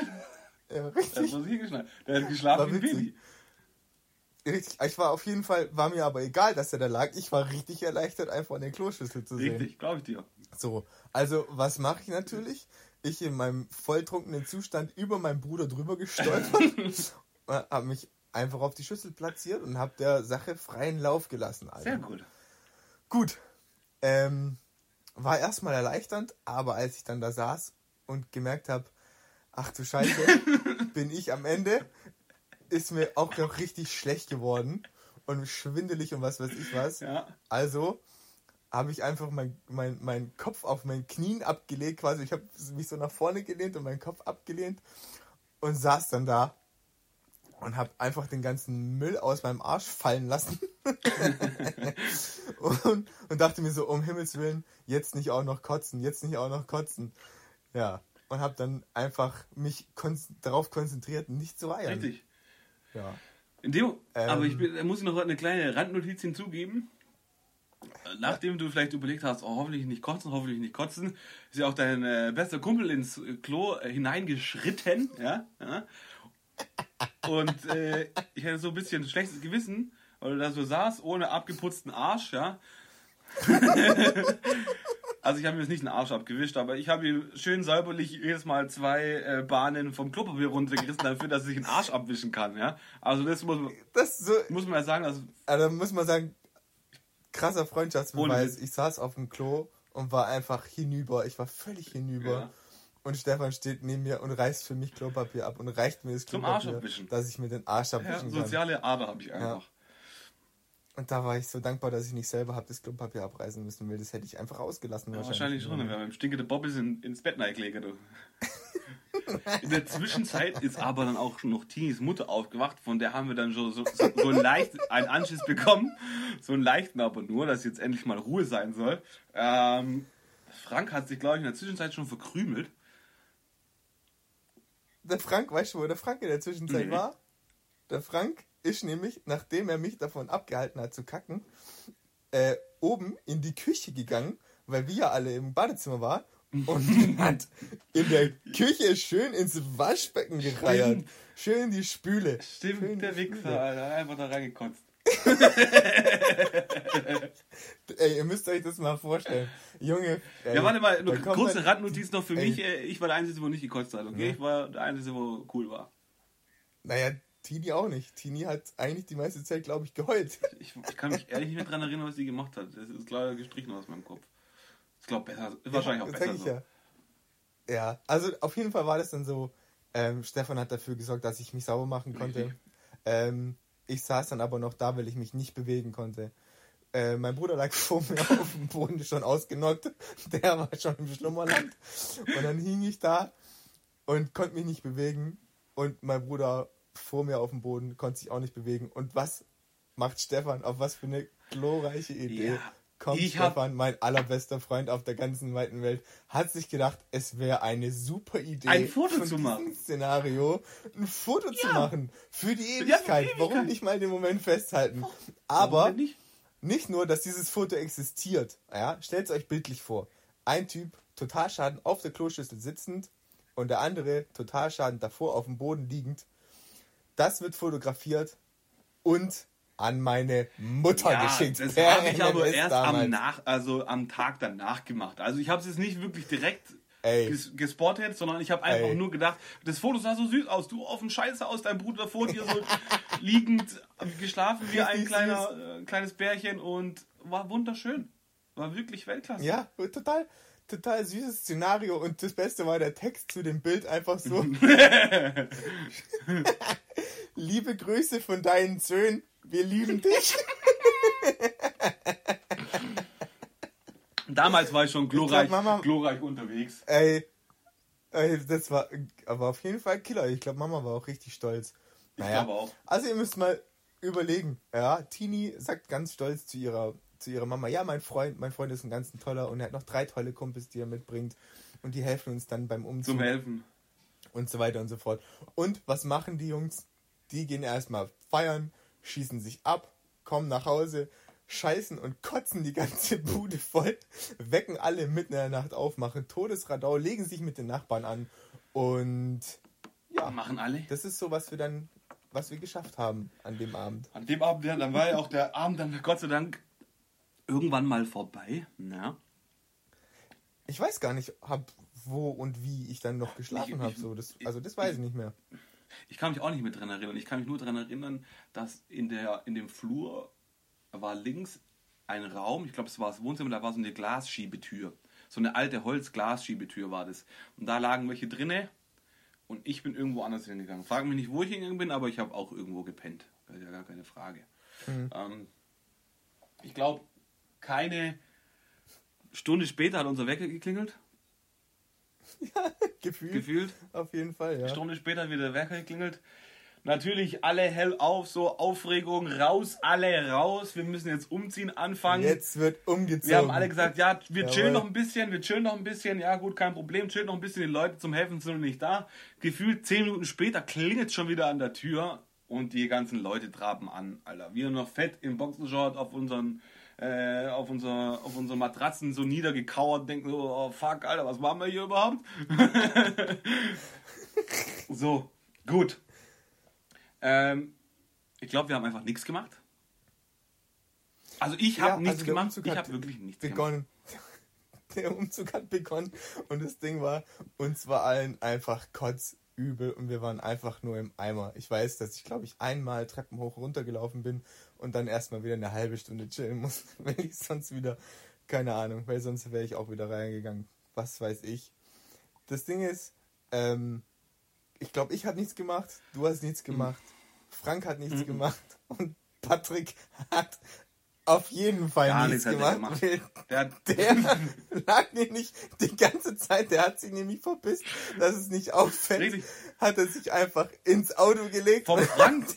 Ja, richtig. Das geschnallt. Der hat geschlafen wie Baby. Richtig. Ich war auf jeden Fall, war mir aber egal, dass er da lag. Ich war richtig erleichtert, einfach an der Kloschüssel zu sehen. Richtig, glaube ich dir. So, also was mache ich natürlich? Ich in meinem volltrunkenen Zustand über meinen Bruder drüber gestolpert, habe mich einfach auf die Schüssel platziert und habe der Sache freien Lauf gelassen. Alter. Sehr gut. Gut. Ähm, war erstmal erleichternd, aber als ich dann da saß und gemerkt habe, ach du Scheiße, bin ich am Ende, ist mir auch noch richtig schlecht geworden und schwindelig und was weiß ich was. Ja. Also habe ich einfach meinen mein, mein Kopf auf meinen Knien abgelegt, quasi. Ich habe mich so nach vorne gelehnt und meinen Kopf abgelehnt und saß dann da und habe einfach den ganzen Müll aus meinem Arsch fallen lassen. und, und dachte mir so, um Himmels Willen, jetzt nicht auch noch kotzen, jetzt nicht auch noch kotzen. Ja, und habe dann einfach mich kon darauf konzentriert, nicht zu eiern. Richtig. Ja. Dem, ähm, aber ich bin, da muss ich noch eine kleine Randnotiz hinzugeben. Nachdem du vielleicht überlegt hast, oh, hoffentlich nicht kotzen, hoffentlich nicht kotzen, ist ja auch dein äh, bester Kumpel ins Klo äh, hineingeschritten, ja, ja. Und äh, ich hatte so ein bisschen schlechtes Gewissen, weil du da so saß, ohne abgeputzten Arsch, ja. also ich habe mir jetzt nicht den Arsch abgewischt, aber ich habe mir schön säuberlich jedes Mal zwei äh, Bahnen vom Klopapier runtergerissen dafür, dass ich den Arsch abwischen kann, ja. Also das muss man, das so, muss man ja sagen. Also, also muss man sagen, krasser Freundschaftsbeweis. Ich saß auf dem Klo und war einfach hinüber. Ich war völlig hinüber. Ja. Und Stefan steht neben mir und reißt für mich Klopapier ab und reicht mir das Klopapier, dass ich mir den Arsch abwischen ja, soziale Ader habe ich einfach. Ja. Und da war ich so dankbar, dass ich nicht selber habe das Klopapier abreißen müssen, weil das hätte ich einfach ausgelassen. Ja, wahrscheinlich, wahrscheinlich schon, wenn man mit stinkende Bobbys in, ins Bett reingelegt, du. In der Zwischenzeit ist aber dann auch schon noch Tinis Mutter aufgewacht, von der haben wir dann schon so, so, so einen leicht einen Anschiss bekommen. So einen leichten aber nur, dass jetzt endlich mal Ruhe sein soll. Ähm, Frank hat sich, glaube ich, in der Zwischenzeit schon verkrümelt. Der Frank, weißt du, wo der Frank in der Zwischenzeit nee. war? Der Frank ist nämlich, nachdem er mich davon abgehalten hat zu kacken, äh, oben in die Küche gegangen, weil wir ja alle im Badezimmer waren und hat in der Küche schön ins Waschbecken gereiert. Schön die Spüle. Stimmt, schön der Wichser, Alter. Einfach da reingekotzt. ey, ihr müsst euch das mal vorstellen. Junge. Ey, ja, warte mal, eine kurze Randnotiz noch für ey. mich. Äh, ich war der Einzige, wo nicht gekotzt hat, okay? Ja. Ich war der Einzige, wo cool war. Naja, Tini auch nicht. Tini hat eigentlich die meiste Zeit, glaube ich, geheult. Ich, ich, kann mich ehrlich nicht mehr daran erinnern, was sie gemacht hat. Das ist leider gestrichen aus meinem Kopf. Ich glaube, besser, wahrscheinlich ja, auch besser. So. Ja. ja, also auf jeden Fall war das dann so. Ähm, Stefan hat dafür gesorgt, dass ich mich sauber machen konnte. Ähm, ich saß dann aber noch da, weil ich mich nicht bewegen konnte. Äh, mein Bruder lag vor mir auf dem Boden schon ausgenockt. Der war schon im Schlummerland. Und dann hing ich da und konnte mich nicht bewegen. Und mein Bruder vor mir auf dem Boden konnte sich auch nicht bewegen. Und was macht Stefan? Auf was für eine glorreiche Idee. Ja, kommt Stefan, hab... mein allerbester Freund auf der ganzen weiten Welt, hat sich gedacht, es wäre eine super Idee, ein Foto zu machen. Szenario, ein Foto ja. zu machen. Für die Ewigkeit. Ja, für. Warum nicht mal den Moment festhalten? Aber nicht? nicht? nur, dass dieses Foto existiert. Ja, stellt es euch bildlich vor. Ein Typ, Totalschaden auf der Kloschüssel sitzend und der andere, Totalschaden davor auf dem Boden liegend. Das wird fotografiert und an meine Mutter ja, geschickt. Das habe ich aber erst am, nach, also am Tag danach gemacht. Also ich habe es jetzt nicht wirklich direkt ges gespottet, sondern ich habe einfach Ey. nur gedacht, das Foto sah so süß aus. Du auf dem Scheiße aus, dein Bruder vor dir so liegend geschlafen wie ein kleiner, äh, kleines Bärchen und war wunderschön. War wirklich Weltklasse. Ja, total total süßes Szenario und das Beste war der Text zu dem Bild einfach so. Liebe Grüße von deinen Söhnen, wir lieben dich. Damals war ich schon glorreich, ich glaub, Mama, glorreich unterwegs. Ey, ey, das war aber auf jeden Fall Killer. Ich glaube, Mama war auch richtig stolz. Naja, ich glaube auch. Also ihr müsst mal überlegen. Ja, Tini sagt ganz stolz zu ihrer zu ihrer Mama, ja, mein Freund, mein Freund ist ein ganz toller und er hat noch drei tolle Kumpels, die er mitbringt und die helfen uns dann beim Umzug. Zum Helfen. Und so weiter und so fort. Und was machen die Jungs? Die gehen erstmal feiern, schießen sich ab, kommen nach Hause, scheißen und kotzen die ganze Bude voll, wecken alle mitten in der Nacht auf, machen Todesradau, legen sich mit den Nachbarn an und ja. Machen alle. Das ist so, was wir dann, was wir geschafft haben an dem Abend. An dem Abend, ja, dann war ja auch der Abend dann Gott sei Dank irgendwann mal vorbei. Ja. Ich weiß gar nicht, hab, wo und wie ich dann noch geschlafen habe. So. Das, also das weiß ich nicht mehr. Ich kann mich auch nicht mehr dran erinnern. Ich kann mich nur daran erinnern, dass in, der, in dem Flur war links ein Raum, ich glaube, es war das Wohnzimmer, da war so eine Glasschiebetür. So eine alte Holz-Glasschiebetür war das. Und da lagen welche drinne und ich bin irgendwo anders hingegangen. Frag mich nicht, wo ich hingegangen bin, aber ich habe auch irgendwo gepennt. Das ist ja gar keine Frage. Mhm. Ähm, ich glaube, keine Stunde später hat unser Wecker geklingelt. Ja, gefühlt. Gefühlt. Auf jeden Fall, ja. Eine Stunde später wieder der Wecker geklingelt. Natürlich alle hell auf, so Aufregung, raus, alle raus. Wir müssen jetzt umziehen, anfangen. Jetzt wird umgezogen. Wir haben alle gesagt, ja, wir chillen noch ein bisschen, wir chillen noch ein bisschen. Ja, gut, kein Problem, chillen noch ein bisschen. Die Leute zum Helfen sind noch nicht da. Gefühlt zehn Minuten später klingelt es schon wieder an der Tür und die ganzen Leute traben an, Alter. Wir noch fett im Boxenshort auf unseren äh, auf, unser, auf unsere Matratzen so niedergekauert, denken so, oh fuck, Alter, was machen wir hier überhaupt? so, gut. Ähm, ich glaube, wir haben einfach nichts gemacht. Also ich habe ja, nichts also gemacht. ich habe wirklich nichts begonnen. gemacht. Der Umzug hat begonnen und das Ding war, uns war allen einfach kotzübel und wir waren einfach nur im Eimer. Ich weiß, dass ich glaube ich einmal Treppen hoch runter gelaufen bin und dann erstmal wieder eine halbe Stunde chillen muss, weil ich sonst wieder, keine Ahnung, weil sonst wäre ich auch wieder reingegangen. Was weiß ich. Das Ding ist, ähm, ich glaube, ich habe nichts gemacht, du hast nichts gemacht, Frank hat nichts mhm. gemacht und Patrick hat auf jeden Fall Gar nichts, gemacht. gemacht. Der, der lag nämlich die ganze Zeit, der hat sich nämlich verpisst, dass es nicht auffällt. Richtig. Hat er sich einfach ins Auto gelegt. Vom Frank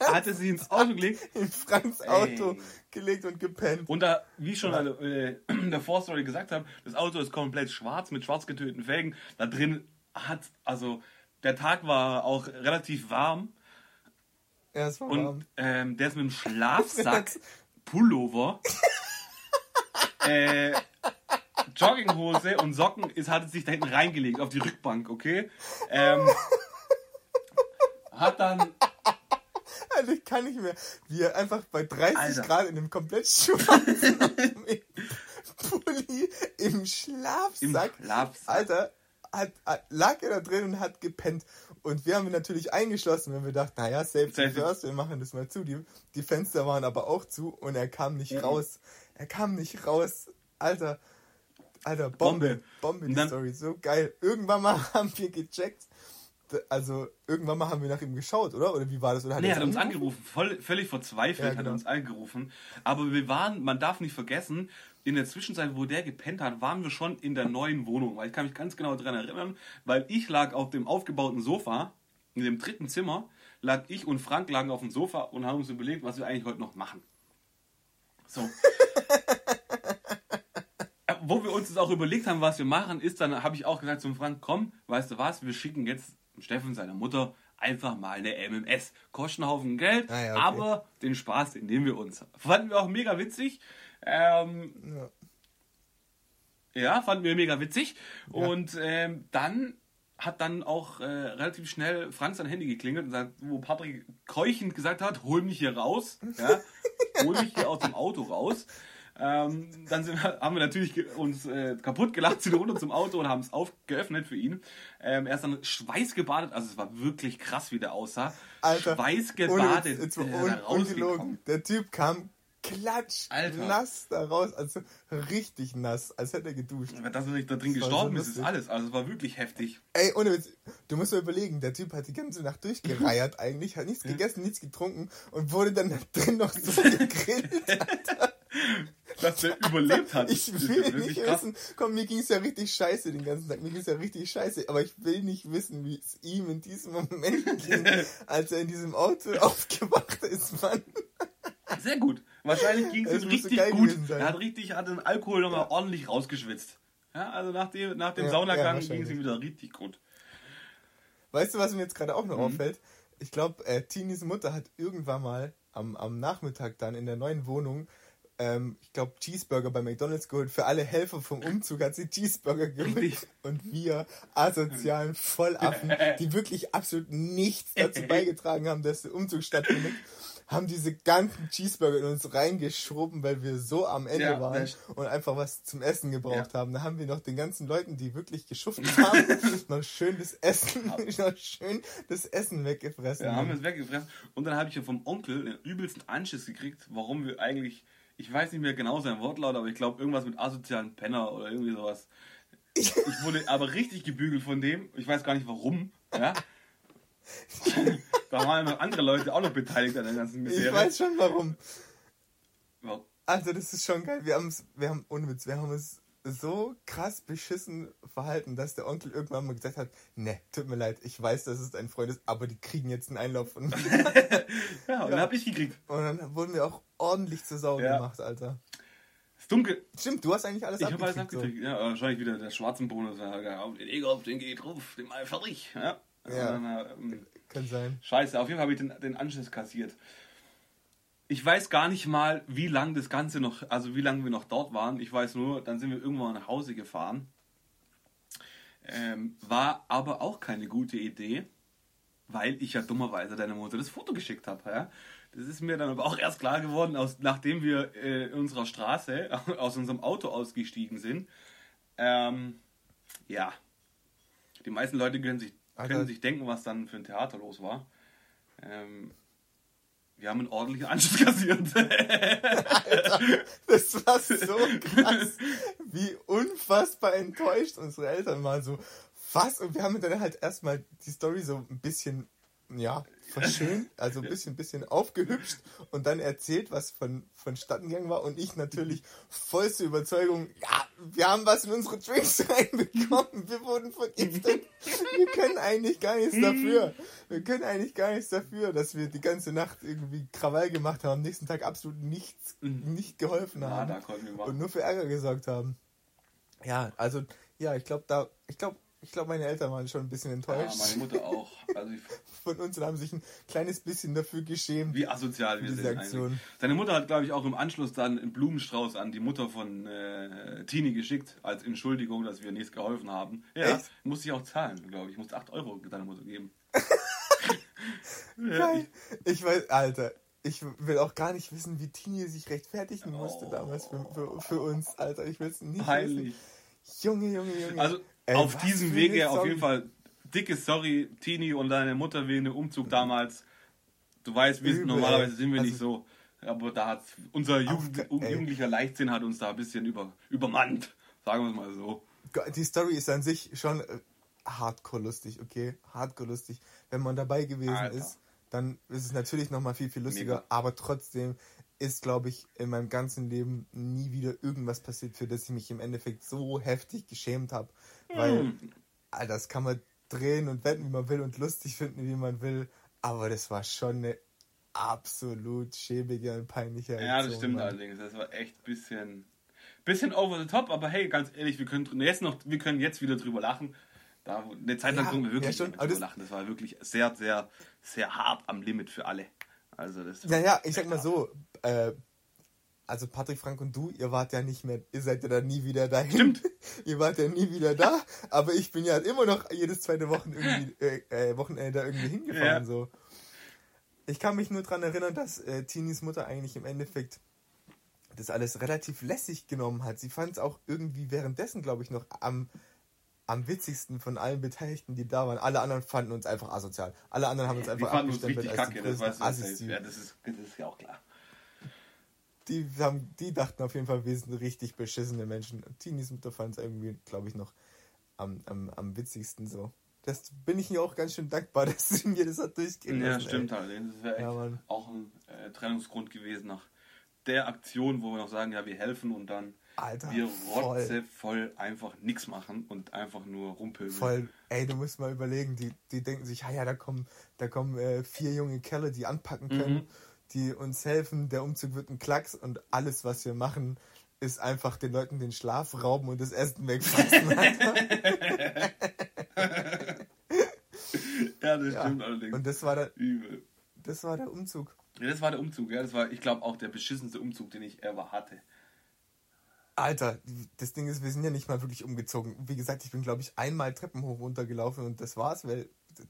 hat er sich ins Auto gelegt? In Franks Auto Ey. gelegt und gepennt. Und da, wie schon ja. äh, in der Vorstory gesagt habe, das Auto ist komplett schwarz mit schwarz getöteten Felgen. Da drin hat, also der Tag war auch relativ warm. Ja, es war und, warm. Ähm, der ist mit dem Schlafsack Pullover, äh, Jogginghose und Socken ist, hat sich da hinten reingelegt auf die Rückbank, okay? Ähm, hat dann. Also ich kann nicht mehr. Wie er einfach bei 30 Alter. Grad in einem komplett schwarzen Pulli im Schlafsack. Im Schlafsack. Alter, hat, hat, lag er da drin und hat gepennt. Und wir haben ihn natürlich eingeschlossen, wenn wir dachten, naja, safety first, wir machen das mal zu. Die, die Fenster waren aber auch zu und er kam nicht mhm. raus. Er kam nicht raus. Alter, Alter, Bombe. Bombe, die Story. So geil. Irgendwann mal haben wir gecheckt. Also, irgendwann mal haben wir nach ihm geschaut, oder? Oder wie war das? Oder hat nee, er hat uns angerufen. Voll, völlig verzweifelt ja, genau. hat er uns angerufen. Aber wir waren, man darf nicht vergessen, in der Zwischenzeit, wo der gepennt hat, waren wir schon in der neuen Wohnung. Weil ich kann mich ganz genau daran erinnern, weil ich lag auf dem aufgebauten Sofa, in dem dritten Zimmer, lag ich und Frank lagen auf dem Sofa und haben uns überlegt, was wir eigentlich heute noch machen. So. Äh, wo wir uns das auch überlegt haben, was wir machen, ist, dann habe ich auch gesagt zum Frank, komm, weißt du was, wir schicken jetzt Steffen seiner Mutter einfach mal eine MMS. Kosten Haufen Geld, ah, ja, okay. aber den Spaß, den nehmen wir uns. Fanden wir auch mega witzig. Ähm, ja. ja. fanden wir mega witzig. Ja. Und ähm, dann hat dann auch äh, relativ schnell Frank sein Handy geklingelt und sagt, wo Patrick keuchend gesagt hat, hol mich hier raus, ja, hol mich hier aus dem Auto raus. Ähm, dann wir, haben wir natürlich uns äh, kaputt gelacht, sind runter zum Auto und haben es aufgeöffnet für ihn. Ähm, er ist dann schweißgebadet, also es war wirklich krass, wie der aussah. Alter, schweißgebadet. Jetzt, jetzt äh, un, ungelogen. Der Typ kam klatsch Alter. nass da raus, also richtig nass, als hätte er geduscht. Dass er nicht da drin gestorben so ist, ist alles. Also es war wirklich heftig. Ey, ohne Witz, du musst dir überlegen, der Typ hat die ganze Nacht durchgereiert eigentlich, hat nichts gegessen, nichts getrunken und wurde dann da drin noch so gegrillt, Alter. Dass er überlebt hat. Ich will nicht wissen, komm, mir ging es ja richtig scheiße den ganzen Tag, mir ging es ja richtig scheiße, aber ich will nicht wissen, wie es ihm in diesem Moment ging, als er in diesem Auto aufgewacht ist, Mann. Sehr gut. Wahrscheinlich ging es ihm richtig gut. Er hat richtig, hat den Alkohol nochmal ja. ordentlich rausgeschwitzt. Ja, also nach dem, nach dem ja, Saunagang ja, ging es ihm wieder richtig gut. Weißt du, was mir jetzt gerade auch noch mhm. auffällt? Ich glaube, äh, Tinis Mutter hat irgendwann mal am, am Nachmittag dann in der neuen Wohnung, ähm, ich glaube, Cheeseburger bei McDonalds geholt. Für alle Helfer vom Umzug hat sie Cheeseburger geholt. Und wir asozialen Vollaffen, die wirklich absolut nichts dazu beigetragen haben, dass der Umzug stattfindet haben diese ganzen Cheeseburger in uns reingeschoben, weil wir so am Ende ja, waren und einfach was zum Essen gebraucht ja. haben. Da haben wir noch den ganzen Leuten, die wirklich geschuftet haben, noch schön das Essen, noch schön das Essen weggefressen. Ja, haben wir es weggefressen. Und dann habe ich ja vom Onkel den übelsten Anschiss gekriegt, warum wir eigentlich, ich weiß nicht mehr genau sein Wortlaut, aber ich glaube irgendwas mit asozialen Penner oder irgendwie sowas. Ich wurde aber richtig gebügelt von dem. Ich weiß gar nicht warum. Ja. da waren noch andere Leute auch noch beteiligt an der ganzen Misere. Ich weiß schon warum. warum. Also das ist schon geil. Wir, wir haben, ohne Witz, wir haben es so krass beschissen verhalten, dass der Onkel irgendwann mal gesagt hat, ne, tut mir leid, ich weiß, dass es dein Freund ist, aber die kriegen jetzt einen Einlauf mir. ja, und ja. dann hab ich gekriegt. Und dann wurden wir auch ordentlich zur Sau ja. gemacht, Alter. Ist dunkel. Stimmt, du hast eigentlich alles ich abgekriegt. Ich habe alles abgekriegt, so. ja. Wahrscheinlich wieder der schwarzen Bonus. Den Eger, den geht drauf, den mal fertig. Ja. ja. Dann, ähm, Kann sein. Scheiße, auf jeden Fall habe ich den, den Anschluss kassiert. Ich weiß gar nicht mal, wie lang das Ganze noch, also wie lange wir noch dort waren. Ich weiß nur, dann sind wir irgendwann nach Hause gefahren. Ähm, war aber auch keine gute Idee, weil ich ja dummerweise deiner Mutter das Foto geschickt habe. Ja? Das ist mir dann aber auch erst klar geworden, aus, nachdem wir äh, in unserer Straße aus unserem Auto ausgestiegen sind. Ähm, ja, die meisten Leute können sich, können sich denken, was dann für ein Theater los war. Ähm, wir haben einen ordentlichen Anschluss kassiert. Alter, das war so krass. Wie unfassbar enttäuscht unsere Eltern waren. So, was? Und wir haben dann halt erstmal die Story so ein bisschen, ja, verschönt, also ein bisschen, bisschen aufgehübscht und dann erzählt, was von, vonstatten gegangen war. Und ich natürlich vollste Überzeugung, ja, wir haben was in unsere Drinks reinbekommen, wir wurden vergiftet. Wir können eigentlich gar nichts dafür. Wir können eigentlich gar nichts dafür, dass wir die ganze Nacht irgendwie Krawall gemacht haben, am nächsten Tag absolut nichts, mhm. nicht geholfen haben. Und nur für Ärger gesorgt haben. Ja, also, ja, ich glaube, da, ich glaube, ich glaube, meine Eltern waren schon ein bisschen enttäuscht. Ja, meine Mutter auch. Also Von uns und haben sich ein kleines bisschen dafür geschämt. Wie asozial wir sind. Aktion. Seine Mutter hat, glaube ich, auch im Anschluss dann einen Blumenstrauß an die Mutter von äh, Tini geschickt, als Entschuldigung, dass wir nichts geholfen haben. Ja, Echt? musste ich auch zahlen, glaube ich. Ich musste 8 Euro deiner Mutter geben. ja, ich, ich weiß, Alter, ich will auch gar nicht wissen, wie Tini sich rechtfertigen musste oh. damals für, für, für, uns, Alter. Ich will es nicht Heilig. wissen. Junge, Junge, Junge. Also Ey, auf diesem Wege auf jeden Fall dicke Sorry, Tini und deine Mutter wegen dem Umzug damals. Du weißt, wir sind, normalerweise sind wir also, nicht so. Aber da hat unser Jugend, jugendlicher Leichtsinn hat uns da ein bisschen über, übermannt. Sagen wir es mal so. Die Story ist an sich schon äh, hardcore lustig, okay? Hardcore lustig. Wenn man dabei gewesen Alter. ist, dann ist es natürlich nochmal viel, viel lustiger. Mega. Aber trotzdem ist, glaube ich, in meinem ganzen Leben nie wieder irgendwas passiert, für das ich mich im Endeffekt so heftig geschämt habe. Weil, hm. Alter, das kann man drehen und wenden, wie man will und lustig finden, wie man will. Aber das war schon eine absolut schäbige und peinliche Aktion. Ja, das stimmt Mann. allerdings. Das war echt ein bisschen, bisschen over the top. Aber hey, ganz ehrlich, wir können jetzt noch, wir können jetzt wieder drüber lachen. Da, eine Zeit lang ja, können wir wirklich ja, drüber lachen. Das war wirklich sehr, sehr, sehr hart am Limit für alle. Also das ja, ja, ich sag mal so, äh, also Patrick, Frank und du, ihr wart ja nicht mehr, ihr seid ja dann nie wieder dahin. Stimmt. ihr wart ja nie wieder da, aber ich bin ja immer noch jedes zweite Wochen irgendwie, äh, äh, Wochenende da irgendwie hingefahren. Ja. So. Ich kann mich nur daran erinnern, dass äh, Tinis Mutter eigentlich im Endeffekt das alles relativ lässig genommen hat. Sie fand es auch irgendwie währenddessen, glaube ich, noch am, am witzigsten von allen Beteiligten, die da waren. Alle anderen fanden uns einfach asozial. Alle anderen haben uns einfach die fanden uns richtig kacke, das, weißt du, ja, das, ist, das ist ja auch klar die, haben, die dachten auf jeden Fall, wir sind richtig beschissene Menschen. Tinis Mutter fand es irgendwie, glaube ich, noch am, am, am witzigsten so. Das bin ich mir auch ganz schön dankbar, dass sie mir das hat durchgehen Ja, lassen, stimmt halt. Das wäre ja, auch ein äh, Trennungsgrund gewesen nach der Aktion, wo wir noch sagen, ja, wir helfen und dann Alter, wir rotze voll. voll einfach nichts machen und einfach nur rumpeln. Voll, ey, du musst mal überlegen, die, die denken sich, ja, ja, da kommen, da kommen äh, vier junge Kerle, die anpacken können. Mhm die uns helfen. Der Umzug wird ein Klacks und alles, was wir machen, ist einfach den Leuten den Schlaf rauben und das Essen wegfassen. ja, das stimmt ja. allerdings. Und das war der, Übel. das war der Umzug. Ja, das war der Umzug, ja. Das war, ich glaube, auch der beschissenste Umzug, den ich ever hatte. Alter, das Ding ist, wir sind ja nicht mal wirklich umgezogen. Wie gesagt, ich bin, glaube ich, einmal Treppen hoch runtergelaufen und das war's, weil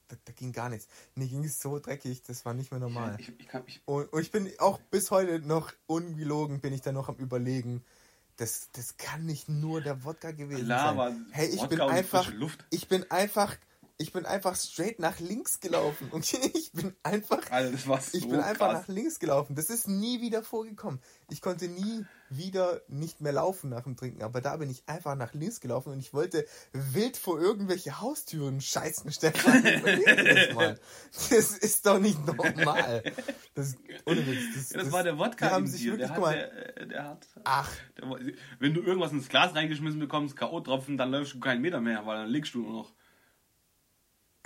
da, da, ging gar nichts. Mir ging es so dreckig, das war nicht mehr normal. Ich, ich ich und, und, ich bin auch bis heute noch ungelogen, bin ich da noch am überlegen. Das, das kann nicht nur der Wodka gewesen Klar, sein. Hey, ich Wodka bin einfach, ich bin einfach Ich bin einfach straight nach links gelaufen. Okay, ich bin einfach. Das war so ich bin einfach krass. nach links gelaufen. Das ist nie wieder vorgekommen. Ich konnte nie wieder nicht mehr laufen nach dem Trinken. Aber da bin ich einfach nach links gelaufen und ich wollte wild vor irgendwelche Haustüren scheißen, Stefan. Das mal. Das ist doch nicht normal. Das, ohne Witz, das, Ja, das, war der Wodka die haben sich dir. wirklich, Der hat, mal, der, der hat, ach, der, wenn du irgendwas ins Glas reingeschmissen bekommst, K.O.-Tropfen, dann läufst du keinen Meter mehr, weil dann liegst du nur noch.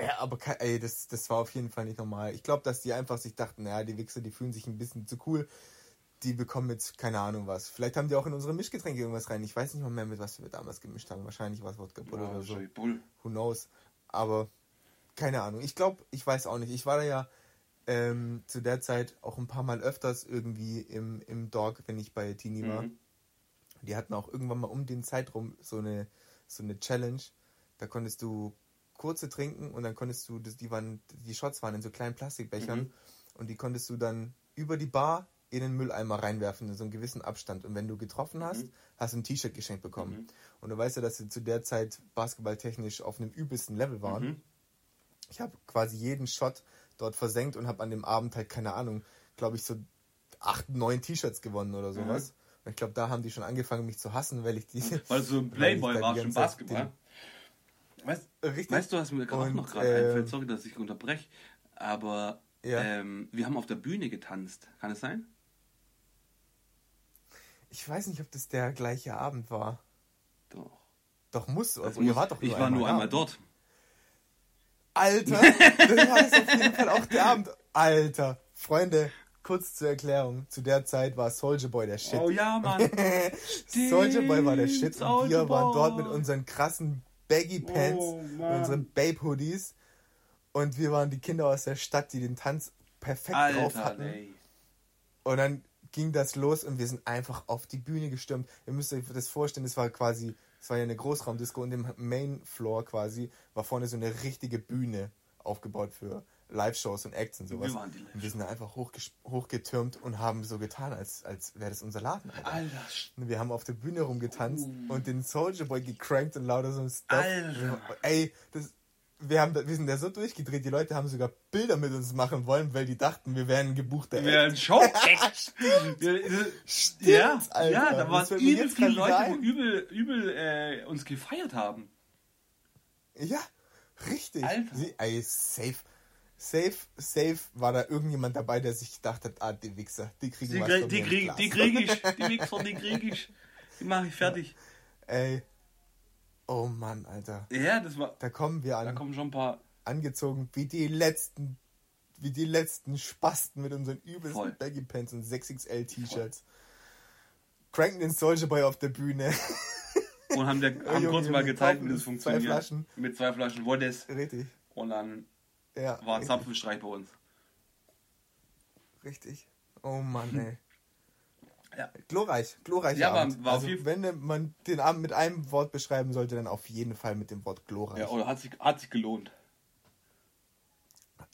Ja, aber ey, das, das war auf jeden Fall nicht normal. Ich glaube, dass die einfach sich dachten, naja, die Wichser, die fühlen sich ein bisschen zu cool. Die bekommen jetzt keine Ahnung was. Vielleicht haben die auch in unsere Mischgetränke irgendwas rein. Ich weiß nicht mal mehr, mit was wir damals gemischt haben. Wahrscheinlich war es Wodka Bull oder so. Bull. Who knows. Aber keine Ahnung. Ich glaube, ich weiß auch nicht. Ich war da ja ähm, zu der Zeit auch ein paar Mal öfters irgendwie im, im Dog, wenn ich bei Tini war. Mhm. Die hatten auch irgendwann mal um den Zeitraum so eine, so eine Challenge. Da konntest du kurze trinken und dann konntest du, die waren, die Shots waren in so kleinen Plastikbechern Mhm. und die konntest du dann über die Bar in den Mülleimer reinwerfen, in so einen gewissen Abstand. Und wenn du getroffen hast, Mhm. hast du ein T-Shirt geschenkt bekommen. Mhm. Und du weißt ja, dass sie zu der Zeit basketballtechnisch auf einem übelsten Level waren. Mhm. Ich habe quasi jeden Shot dort versenkt und habe an dem Abend halt, keine Ahnung, glaube ich, so acht, neun T-Shirts gewonnen oder sowas. Und ich glaube, da haben die schon angefangen, mich zu hassen, weil ich die. Weil du so ein Playboy warst im Basketball. Weißt, Richtig. weißt du, was mir gerade auch noch gerade ähm, einfällt? Sorry, dass ich unterbreche. Aber Ja. ähm, wir haben auf der Bühne getanzt. Kann es sein? Ich weiß nicht, ob das der gleiche Abend war. Doch. Doch muss. Das Also, muss- ihr wart doch ich war nur einmal dort. Alter, das war es auf jeden Fall auch der Abend. Alter, Freunde, kurz zur Erklärung. Zu der Zeit war Soldier Boy der Shit. Oh ja, Mann. Soldier Boy war der Shit und wir waren dort mit unseren krassen Baggy Pants Oh, und Mann. unseren Babe Hoodies und wir waren die Kinder aus der Stadt, die den Tanz perfekt drauf Alter, hatten. ey. Und dann ging das los und wir sind einfach auf die Bühne gestürmt. Ihr müsst euch das vorstellen, es war quasi, es war ja eine Großraumdisco und im Main Floor quasi war vorne so eine richtige Bühne aufgebaut für Live-Shows und Acts und sowas. Wir waren die und wir sind da einfach hochgetürmt und haben so getan, als, als wäre das unser Laden. Alter. Alter, Wir haben auf der Bühne rumgetanzt Uh. und den Soldier Boy gecrankt und lauter so ein Stuff. Alter. Ey, das, wir, haben, wir sind da so durchgedreht, die Leute haben sogar Bilder mit uns machen wollen, weil die dachten, wir wären ein gebuchter wir ein Show. Echt? Wir- Stimmt, ja, Alter. ja, da waren übel viele Leute, ein. übel, übel äh, uns gefeiert haben. Ja, richtig. Alter. Sie, ey, safe. Safe, safe war da irgendjemand dabei, der sich gedacht hat, ah, die Wichser, die kriegen Die, was die, krieg, die krieg ich, die Wichser, die krieg ich. Die mache ich fertig. Ey. Oh Mann, Alter. Ja, das war. Da kommen wir Da an, kommen schon ein paar. angezogen wie die letzten, wie die letzten Spasten mit unseren übelsten Voll. Baggy Pants und 6XL T-Shirts. Cranken den Soldier Boy auf der Bühne. Und haben, der, haben kurz mal gezeigt, wie das zwei funktioniert. Flaschen. Mit zwei Flaschen Woddes. richtig. Und dann Ja. war ein. Zapfenstreich bei uns. Richtig. Oh Mann, ey. Ja. Glorreich, glorreich. Ja, Abend. war auf also, wenn man den Abend mit einem Wort beschreiben sollte, dann auf jeden Fall mit dem Wort glorreich. Ja, oder hat sich, hat sich gelohnt.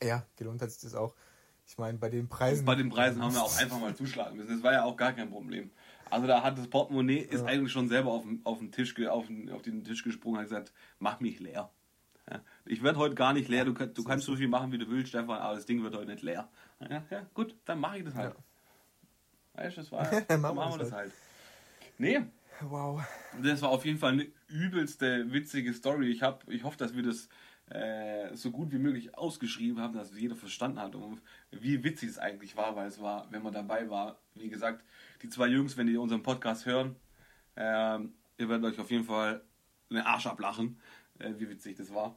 Ja, gelohnt hat sich das auch. Ich meine, bei den Preisen. Bei den Preisen haben wir auch einfach mal zuschlagen müssen. Das war ja auch gar kein Problem. Also da hat das Portemonnaie ist Ja. eigentlich schon selber auf den, auf den Tisch auf den, auf den Tisch gesprungen und hat gesagt, mach mich leer. Ja. Ich werde heute gar nicht leer. Du, kannst- du kannst so viel machen, wie du willst, Stefan, aber das Ding wird heute nicht leer. Ja, ja gut, dann mache ich das halt. Weißt du, das war, Dann machen wir das das halt. Nee, Wow. das war auf jeden Fall eine übelste witzige Story. Ich, hab, ich hoffe, dass wir das äh, so gut wie möglich ausgeschrieben haben, dass jeder verstanden hat, und wie witzig es eigentlich war, weil es war, wenn man dabei war, wie gesagt, die zwei Jungs, wenn die unseren Podcast hören, ähm, ihr werdet euch auf jeden Fall einen Arsch ablachen, äh, wie witzig das war.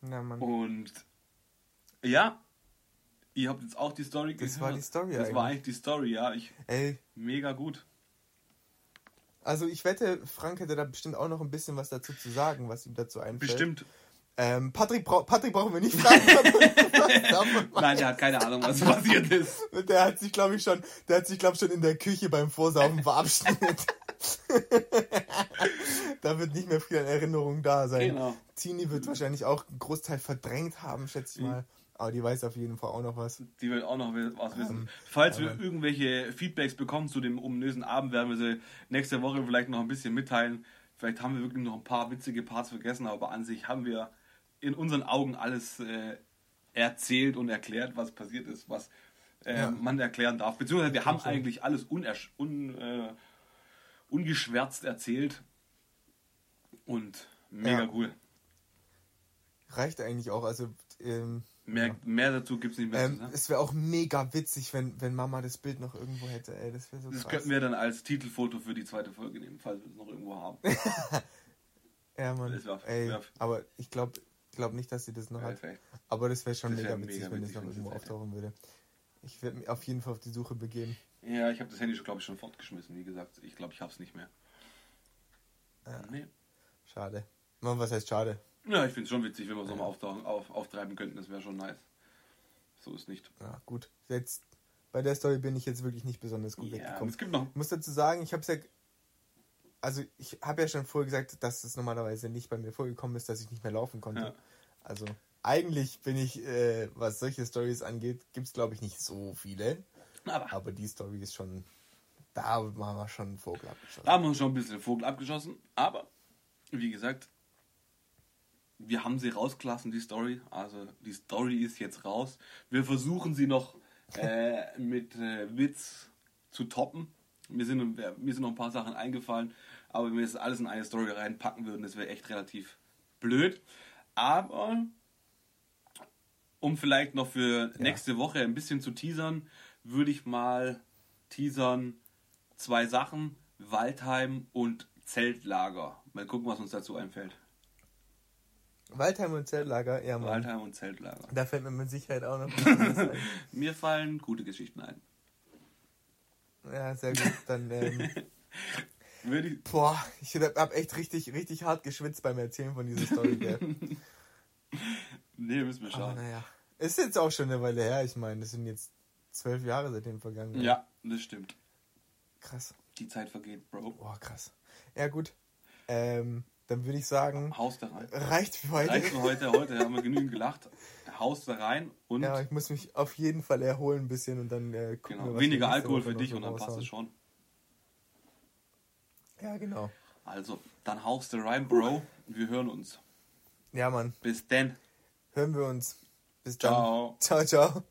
Na, Mann. Und ja, ihr habt jetzt auch die Story Das war die Story Das eigentlich. war eigentlich die Story, ja. Ich, Ey, mega gut. also ich wette, Frank hätte da bestimmt auch noch ein bisschen was dazu zu sagen, was ihm dazu einfällt. Bestimmt. Ähm, Patrick, brau Patrick brauchen wir nicht fragen. Nein, der hat keine Ahnung, was passiert ist. Der hat sich, glaube ich, schon, der hat sich, glaube ich, schon in der Küche beim Vorsaufen verabschiedet. da wird nicht mehr viel an Erinnerungen da sein. Genau. Tini wird wahrscheinlich auch einen Großteil verdrängt haben, schätze ich mal. Aber die weiß auf jeden Fall auch noch was. Die will auch noch was wissen. Ähm, Falls wir irgendwelche Feedbacks bekommen zu dem ominösen Abend, werden wir sie nächste Woche vielleicht noch ein bisschen mitteilen. Vielleicht haben wir wirklich noch ein paar witzige Parts vergessen, aber an sich haben wir in unseren Augen alles äh, erzählt und erklärt, was passiert ist, was äh, ja. man erklären darf. Beziehungsweise wir haben eigentlich alles un, äh, ungeschwärzt erzählt. Und mega ja. cool. Reicht eigentlich auch. Also ähm, mehr, ja. mehr dazu gibt es nicht mehr. Ähm, es wäre auch mega witzig, wenn, wenn Mama das Bild noch irgendwo hätte. Ey, das wäre so Das krass. könnten wir dann als Titelfoto für die zweite Folge nehmen, falls wir es noch irgendwo haben. ja, Mann. Wär, ey, wär, aber ich glaube glaub nicht, dass sie das noch hat. Aber das wäre schon das mega, witzig, mega wenn das noch irgendwo auftauchen würde. Ich werde mich auf jeden Fall auf die Suche begeben. Ja, ich habe das Handy, glaube ich, schon fortgeschmissen. Wie gesagt, ich glaube, ich habe es nicht mehr. Ja. Nee. Schade. Was heißt schade? Ja, ich finde es schon witzig, wenn wir so mal auftauchen, auf, auftreiben könnten. Das wäre schon nice. So ist nicht. Ja, gut. Jetzt, bei der Story bin ich jetzt wirklich nicht besonders gut ja, weggekommen. Es gibt noch. Ich muss dazu sagen, ich habe es ja. Also, ich habe ja schon vorher gesagt, dass es normalerweise nicht bei mir vorgekommen ist, dass ich nicht mehr laufen konnte. Ja. Also, eigentlich bin ich, äh, was solche Stories angeht, gibt es glaube ich nicht so viele. Aber, Aber die Story ist schon. Da haben wir schon einen Vogel abgeschossen. Da haben wir schon ein bisschen Vogel abgeschossen. Aber, wie gesagt, wir haben sie rausgelassen, die Story. Also die Story ist jetzt raus. Wir versuchen sie noch äh, mit äh, Witz zu toppen. Mir sind, mir sind noch ein paar Sachen eingefallen, aber wenn wir das alles in eine Story reinpacken würden, das wäre echt relativ blöd. Aber um vielleicht noch für ja. nächste Woche ein bisschen zu teasern, würde ich mal teasern zwei Sachen, Waldheim und Zeltlager. Mal gucken, was uns dazu einfällt. Waldheim und Zeltlager, ja Mann. Waldheim und Zeltlager. Da fällt mir mit Sicherheit auch noch ein. mir fallen gute Geschichten ein. Ja, sehr gut. Dann, ähm, ich Boah, ich hab echt richtig, richtig hart geschwitzt beim Erzählen von dieser Story, gell? nee, müssen wir schauen. naja. Ist jetzt auch schon eine Weile her. Ich meine, das sind jetzt zwölf Jahre seitdem vergangen. Ja, das stimmt. Krass. Die Zeit vergeht, Bro. Boah, krass. Ja, gut. Ähm, dann würde ich sagen, Haus da rein. Reicht für heute. Reicht für heute. Heute haben wir genügend gelacht. Haus da rein und. Ja, ich muss mich auf jeden Fall erholen ein bisschen und dann äh, gucken genau. wir, Weniger Alkohol für dich und dann passt es schon. Ja, genau. Also, dann haust du rein, Bro. Wir hören uns. Ja, Mann. Bis denn. Hören wir uns. Bis dann. Ciao. Ciao, ciao.